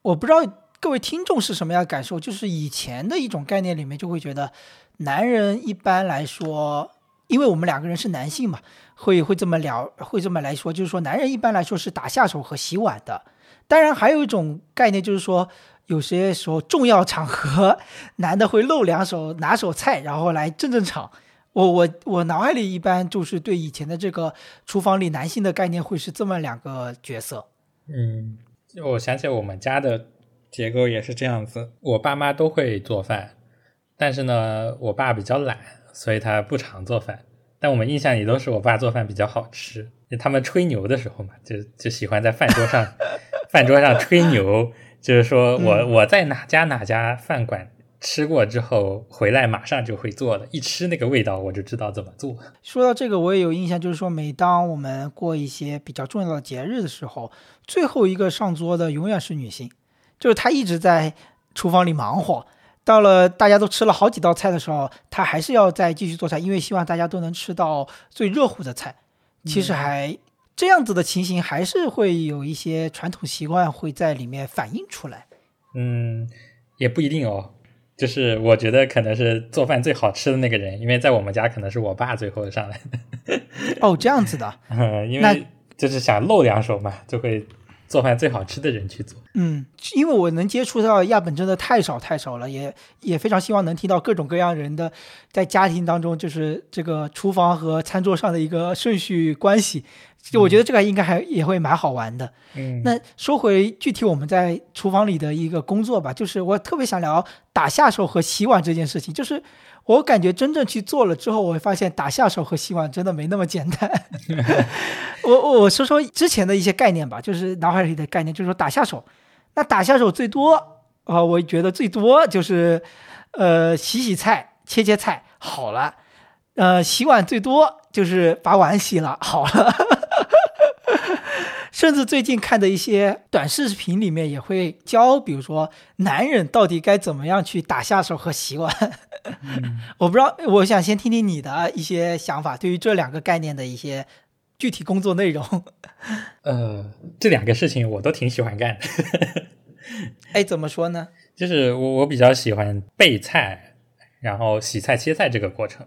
A: 我不知道各位听众是什么样的感受，就是以前的一种概念里面就会觉得，男人一般来说，因为我们两个人是男性嘛，会会这么聊，会这么来说，就是说男人一般来说是打下手和洗碗的。当然，还有一种概念就是说。有些时候重要场合，男的会露两手拿手菜，然后来镇镇场。我我我脑海里一般就是对以前的这个厨房里男性的概念会是这么两个角色。
B: 嗯，我想起我们家的结构也是这样子，我爸妈都会做饭，但是呢，我爸比较懒，所以他不常做饭。但我们印象里都是我爸做饭比较好吃。他们吹牛的时候嘛，就就喜欢在饭桌上饭桌上吹牛。就是说我我在哪家哪家饭馆吃过之后回来马上就会做的，一吃那个味道我就知道怎么做。
A: 说到这个我也有印象，就是说每当我们过一些比较重要的节日的时候，最后一个上桌的永远是女性，就是她一直在厨房里忙活。到了大家都吃了好几道菜的时候，她还是要再继续做菜，因为希望大家都能吃到最热乎的菜。其实还。这样子的情形还是会有一些传统习惯会在里面反映出来。
B: 嗯，也不一定哦。就是我觉得可能是做饭最好吃的那个人，因为在我们家可能是我爸最后上来的。
A: 哦，这样子的。
B: 嗯，因为就是想露两手嘛，就会。做饭最好吃的人去做，
A: 嗯，因为我能接触到亚本真的太少太少了，也也非常希望能听到各种各样人的在家庭当中，就是这个厨房和餐桌上的一个顺序关系，就我觉得这个应该还也会蛮好玩的。
B: 嗯，
A: 那说回具体我们在厨房里的一个工作吧，就是我特别想聊打下手和洗碗这件事情，就是。我感觉真正去做了之后，我会发现打下手和洗碗真的没那么简单。我我说说之前的一些概念吧，就是脑海里的概念，就是说打下手，那打下手最多啊，我觉得最多就是呃洗洗菜、切切菜好了，呃洗碗最多就是把碗洗了好了。甚至最近看的一些短视频里面也会教，比如说男人到底该怎么样去打下手和洗碗。我不知道，我想先听听你的一些想法，对于这两个概念的一些具体工作内容。
B: 呃，这两个事情我都挺喜欢干的。
A: 哎，怎么说呢？
B: 就是我我比较喜欢备菜，然后洗菜切菜这个过程。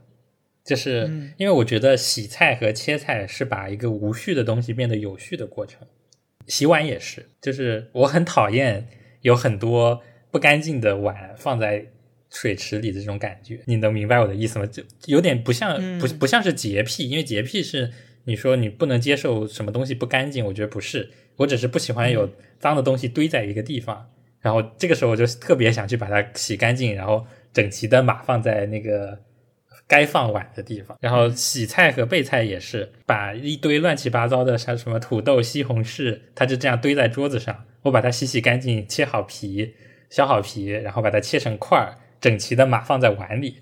B: 就是因为我觉得洗菜和切菜是把一个无序的东西变得有序的过程，洗碗也是。就是我很讨厌有很多不干净的碗放在水池里的这种感觉，你能明白我的意思吗？就有点不像不不像是洁癖，因为洁癖是你说你不能接受什么东西不干净，我觉得不是，我只是不喜欢有脏的东西堆在一个地方，然后这个时候我就特别想去把它洗干净，然后整齐的码放在那个。该放碗的地方，然后洗菜和备菜也是把一堆乱七八糟的，像什么土豆、西红柿，它就这样堆在桌子上。我把它洗洗干净，切好皮，削好皮，然后把它切成块儿，整齐的码放在碗里。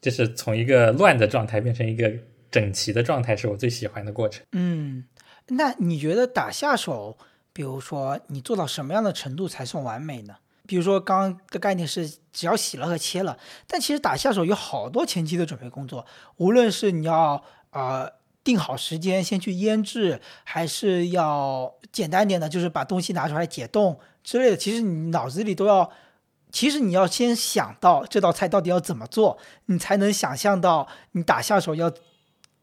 B: 就是从一个乱的状态变成一个整齐的状态，是我最喜欢的过程。
A: 嗯，那你觉得打下手，比如说你做到什么样的程度才算完美呢？比如说，刚刚的概念是只要洗了和切了，但其实打下手有好多前期的准备工作，无论是你要呃定好时间先去腌制，还是要简单点的，就是把东西拿出来解冻之类的，其实你脑子里都要，其实你要先想到这道菜到底要怎么做，你才能想象到你打下手要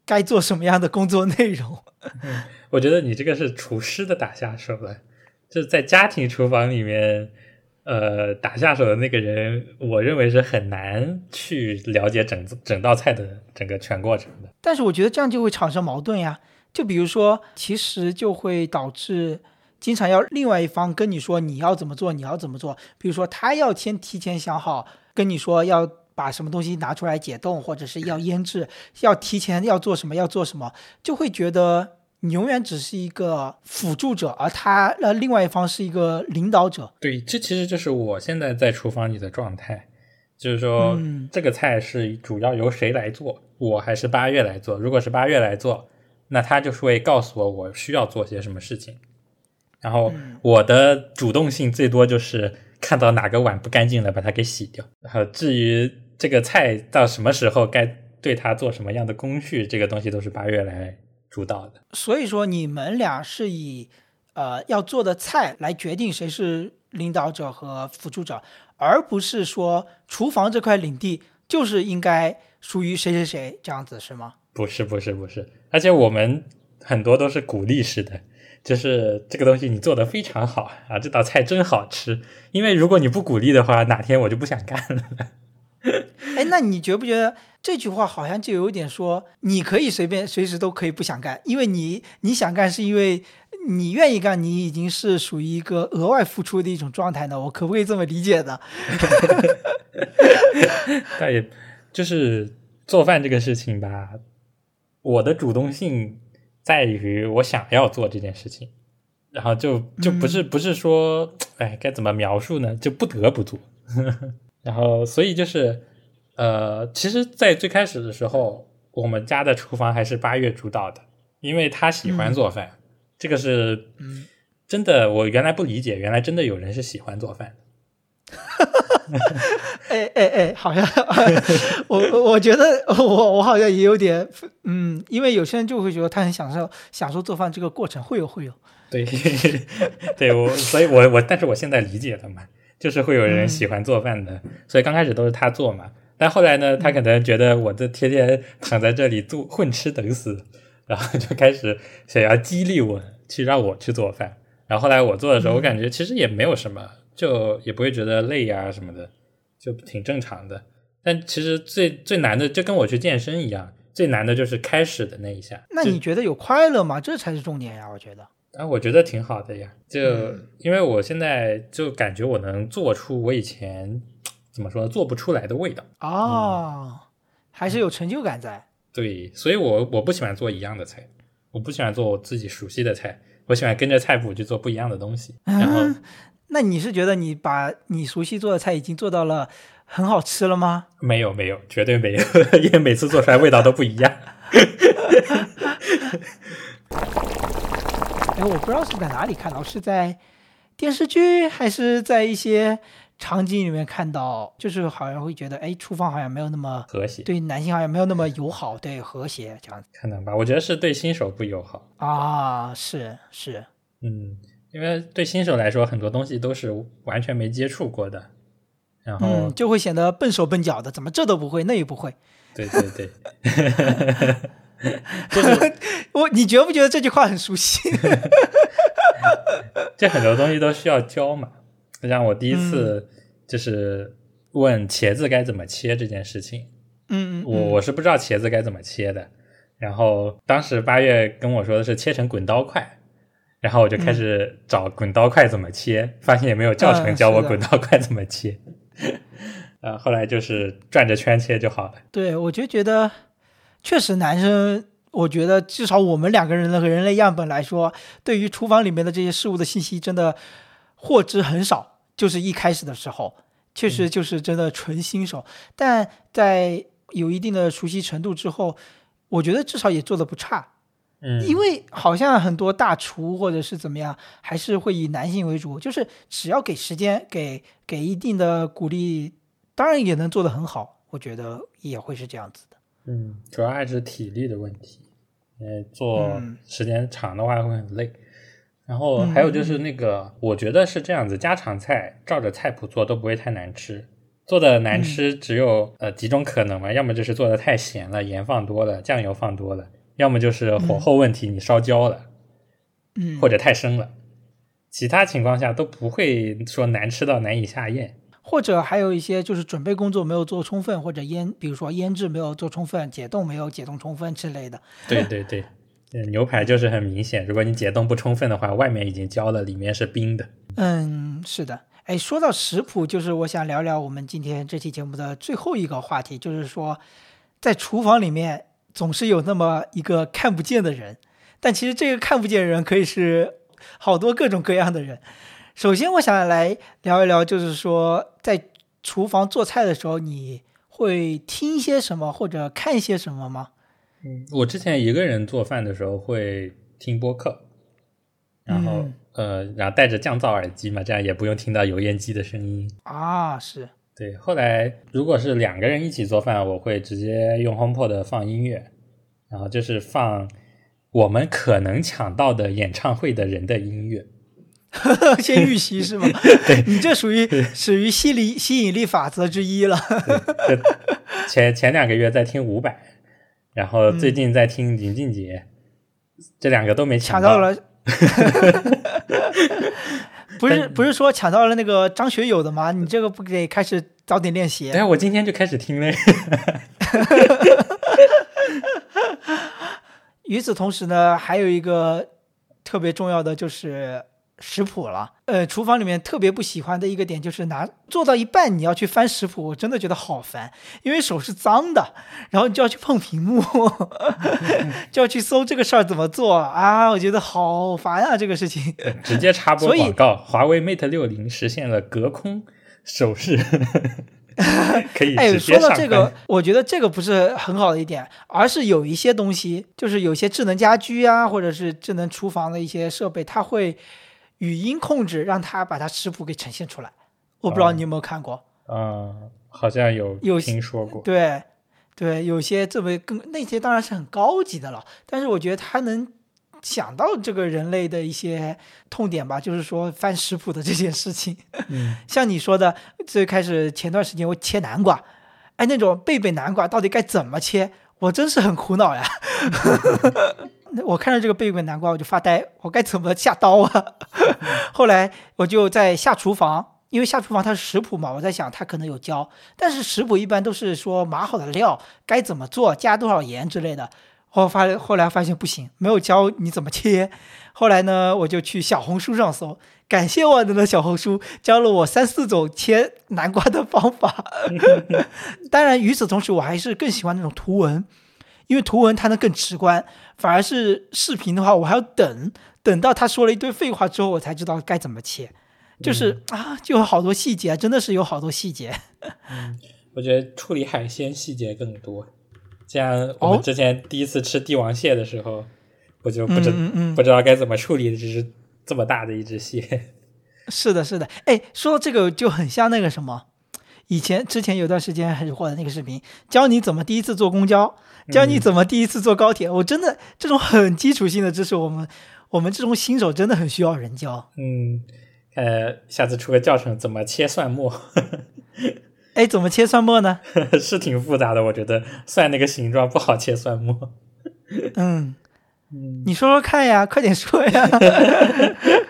A: 该做什么样的工作内容。
B: 我觉得你这个是厨师的打下手了，就是在家庭厨房里面。呃，打下手的那个人，我认为是很难去了解整整道菜的整个全过程的。
A: 但是我觉得这样就会产生矛盾呀。就比如说，其实就会导致经常要另外一方跟你说你要怎么做，你要怎么做。比如说，他要先提前想好，跟你说要把什么东西拿出来解冻，或者是要腌制，要提前要做什么，要做什么，就会觉得。你永远只是一个辅助者，而他呃，另外一方是一个领导者。
B: 对，这其实就是我现在在厨房里的状态，就是说，这个菜是主要由谁来做，我还是八月来做。如果是八月来做，那他就是会告诉我我需要做些什么事情，然后我的主动性最多就是看到哪个碗不干净了，把它给洗掉。然后至于这个菜到什么时候该对它做什么样的工序，这个东西都是八月来。主导的，
A: 所以说你们俩是以呃要做的菜来决定谁是领导者和辅助者，而不是说厨房这块领地就是应该属于谁谁谁这样子是吗？
B: 不是不是不是，而且我们很多都是鼓励式的，就是这个东西你做的非常好啊，这道菜真好吃。因为如果你不鼓励的话，哪天我就不想干了。
A: 哎，那你觉不觉得这句话好像就有点说，你可以随便随时都可以不想干，因为你你想干是因为你愿意干，你已经是属于一个额外付出的一种状态呢？我可不可以这么理解呢？
B: 但也就是做饭这个事情吧，我的主动性在于我想要做这件事情，然后就就不是不是说，哎，该怎么描述呢？就不得不做。然后，所以就是，呃，其实，在最开始的时候，我们家的厨房还是八月主导的，因为他喜欢做饭，这个是，真的，我原来不理解，原来真的有人是喜欢做饭的。
A: 哎哎哎，好像 我我觉得我我好像也有点，嗯，因为有些人就会觉得他很享受享受做饭这个过程，会有会有。
B: 对，对我，所以我我，但是我现在理解了嘛。就是会有人喜欢做饭的，所以刚开始都是他做嘛。但后来呢，他可能觉得我这天天躺在这里做混吃等死，然后就开始想要激励我去让我去做饭。然后后来我做的时候，我感觉其实也没有什么，就也不会觉得累呀什么的，就挺正常的。但其实最最难的就跟我去健身一样，最难的就是开始的那一下。
A: 那你觉得有快乐吗？这才是重点呀，我觉得。
B: 啊，我觉得挺好的呀，就因为我现在就感觉我能做出我以前怎么说做不出来的味道
A: 哦，还是有成就感在。
B: 对，所以我我不喜欢做一样的菜，我不喜欢做我自己熟悉的菜，我喜欢跟着菜谱去做不一样的东西。然后，
A: 那你是觉得你把你熟悉做的菜已经做到了很好吃了吗？
B: 没有没有，绝对没有，因为每次做出来味道都不一样。
A: 哎，我不知道是在哪里看到，是在电视剧还是在一些场景里面看到，就是好像会觉得，哎，厨房好像没有那么
B: 和谐，
A: 对男性好像没有那么友好，对和谐这样子。
B: 可能吧，我觉得是对新手不友好
A: 啊，是是，
B: 嗯，因为对新手来说，很多东西都是完全没接触过的，然后
A: 就会显得笨手笨脚的，怎么这都不会，那也不会。
B: 对对对。就是
A: 我，你觉不觉得这句话很熟悉？
B: 这很多东西都需要教嘛。就像我第一次就是问茄子该怎么切这件事情，
A: 嗯，
B: 我我是不知道茄子该怎么切的。然后当时八月跟我说的是切成滚刀块，然后我就开始找滚刀块怎么切，发现也没有教程教我滚刀块怎么切。呃，后来就是转着圈切就好了。
A: 对，我就觉得。确实，男生，我觉得至少我们两个人的人类样本来说，对于厨房里面的这些事物的信息，真的获知很少。就是一开始的时候，确实就是真的纯新手，但在有一定的熟悉程度之后，我觉得至少也做的不差。
B: 嗯，
A: 因为好像很多大厨或者是怎么样，还是会以男性为主，就是只要给时间，给给一定的鼓励，当然也能做得很好。我觉得也会是这样子的。
B: 嗯，主要还是体力的问题，因为做时间长的话会很累。然后还有就是那个，我觉得是这样子，家常菜照着菜谱做都不会太难吃。做的难吃只有呃几种可能嘛，要么就是做的太咸了，盐放多了，酱油放多了；要么就是火候问题，你烧焦了，
A: 嗯，
B: 或者太生了。其他情况下都不会说难吃到难以下咽。
A: 或者还有一些就是准备工作没有做充分，或者腌，比如说腌制没有做充分，解冻没有解冻充分之类的。
B: 对对对，牛排就是很明显，如果你解冻不充分的话，外面已经焦了，里面是冰的。
A: 嗯，是的。哎，说到食谱，就是我想聊聊我们今天这期节目的最后一个话题，就是说，在厨房里面总是有那么一个看不见的人，但其实这个看不见人可以是好多各种各样的人。首先，我想来聊一聊，就是说，在厨房做菜的时候，你会听些什么或者看些什么吗？
B: 嗯，我之前一个人做饭的时候会听播客，然后呃，然后戴着降噪耳机嘛，这样也不用听到油烟机的声音
A: 啊。是
B: 对。后来如果是两个人一起做饭，我会直接用 HomePod 放音乐，然后就是放我们可能抢到的演唱会的人的音乐。
A: 先预习是吗？
B: 对
A: 你这属于属于吸力吸引力法则之一了。
B: 前前两个月在听伍佰，然后最近在听林俊杰，这两个都没
A: 抢
B: 到
A: 了。不是不是说抢到了那个张学友的吗？你这个不得开始早点练习？
B: 哎，我今天就开始听了。
A: 与此同时呢，还有一个特别重要的就是。食谱了，呃，厨房里面特别不喜欢的一个点就是拿做到一半你要去翻食谱，我真的觉得好烦，因为手是脏的，然后你就要去碰屏幕，就要去搜这个事儿怎么做啊，我觉得好烦啊，这个事情。
B: 直接插 播广告，华为 Mate 六零实现了隔空手势，可以
A: 哎，说到这个，我觉得这个不是很好的一点，而是有一些东西，就是有些智能家居啊，或者是智能厨房的一些设备，它会。语音控制让他把他食谱给呈现出来，我不知道你有没有看过？
B: 嗯，好像有
A: 有
B: 听说过。
A: 对，对，有些这么更那些当然是很高级的了，但是我觉得他能想到这个人类的一些痛点吧，就是说翻食谱的这件事情。
B: 嗯，
A: 像你说的，最开始前段时间我切南瓜，哎，那种贝贝南瓜到底该怎么切？我真是很苦恼呀。我看着这个贝贝南瓜，我就发呆，我该怎么下刀啊？后来我就在下厨房，因为下厨房它是食谱嘛，我在想它可能有教，但是食谱一般都是说码好的料该怎么做，加多少盐之类的。我发后来发现不行，没有教你怎么切。后来呢，我就去小红书上搜，感谢我的小红书教了我三四种切南瓜的方法。当然，与此同时，我还是更喜欢那种图文。因为图文它能更直观，反而是视频的话，我还要等等到他说了一堆废话之后，我才知道该怎么切。就是啊，就有好多细节，真的是有好多细节。
B: 嗯，我觉得处理海鲜细节更多。像我们之前第一次吃帝王蟹的时候，我就不知不知道该怎么处理，只是这么大的一只蟹。
A: 是的，是的。哎，说到这个就很像那个什么，以前之前有段时间很火的那个视频，教你怎么第一次坐公交，教你怎么第一次坐高铁。我真的这种很基础性的知识，我们我们这种新手真的很需要人教。
B: 嗯。呃，下次出个教程，怎么切蒜末？
A: 哎，怎么切蒜末呢？
B: 是挺复杂的，我觉得蒜那个形状不好切蒜末。
A: 嗯，你说说看呀，快点说呀！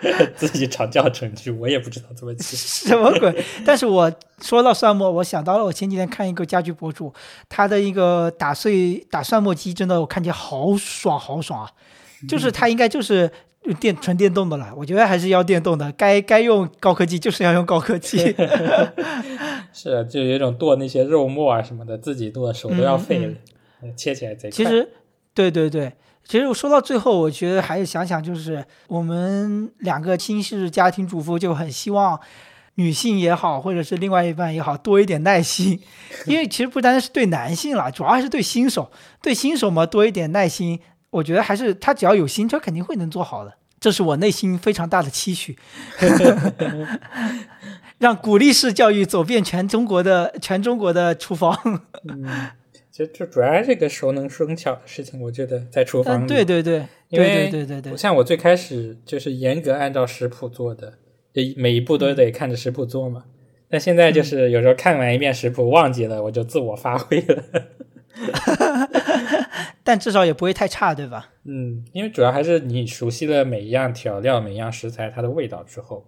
B: 自己找教程去，我也不知道怎么切。
A: 什么鬼？但是我说到蒜末，我想到了我前几天看一个家居博主，他的一个打碎打蒜末机，真的我看起来好爽好爽啊！就是他应该就是。电纯电动的了，我觉得还是要电动的。该该用高科技就是要用高科技。
B: 是，就有一种剁那些肉末啊什么的，自己剁手都要废了，切起来贼快。
A: 其实，对对对，其实我说到最后，我觉得还是想想，就是我们两个新式家庭主妇就很希望女性也好，或者是另外一半也好多一点耐心，因为其实不单是对男性了，主要还是对新手，对新手嘛多一点耐心。我觉得还是他只要有心，他肯定会能做好的。这是我内心非常大的期许，让鼓励式教育走遍全中国的全中国的厨房。
B: 嗯，其实就主要是个熟能生巧的事情。我觉得在厨房里，
A: 对对对，
B: 因为
A: 对对对，
B: 像我最开始就是严格按照食谱做的，就每一步都得看着食谱做嘛。但现在就是有时候看完一遍食谱忘记了，我就自我发挥了。
A: 但至少也不会太差，对吧？
B: 嗯，因为主要还是你熟悉了每一样调料、每一样食材它的味道之后，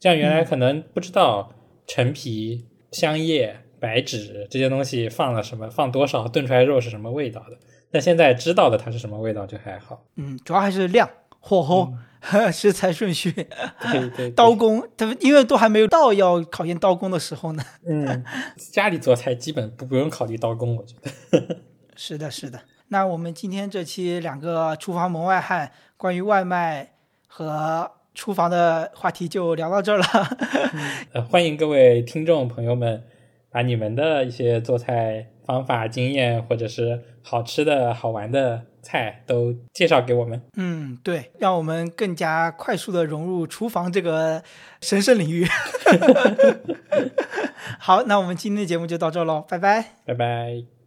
B: 像原来可能不知道陈皮、香叶、白芷这些东西放了什么，放多少炖出来肉是什么味道的。但现在知道的它是什么味道就还好。
A: 嗯，主要还是量、火候、食材顺序、
B: 对对，
A: 刀工，它因为都还没有到要考验刀工的时候呢。
B: 嗯，家里做菜基本不不用考虑刀工，我觉得。
A: 是的，是的。那我们今天这期两个厨房门外汉关于外卖和厨房的话题就聊到这儿了。
B: 呃，欢迎各位听众朋友们把你们的一些做菜方法、经验，或者是好吃的好玩的菜都介绍给我们。
A: 嗯，对，让我们更加快速的融入厨房这个神圣领域。好，那我们今天的节目就到这喽，拜拜，
B: 拜拜。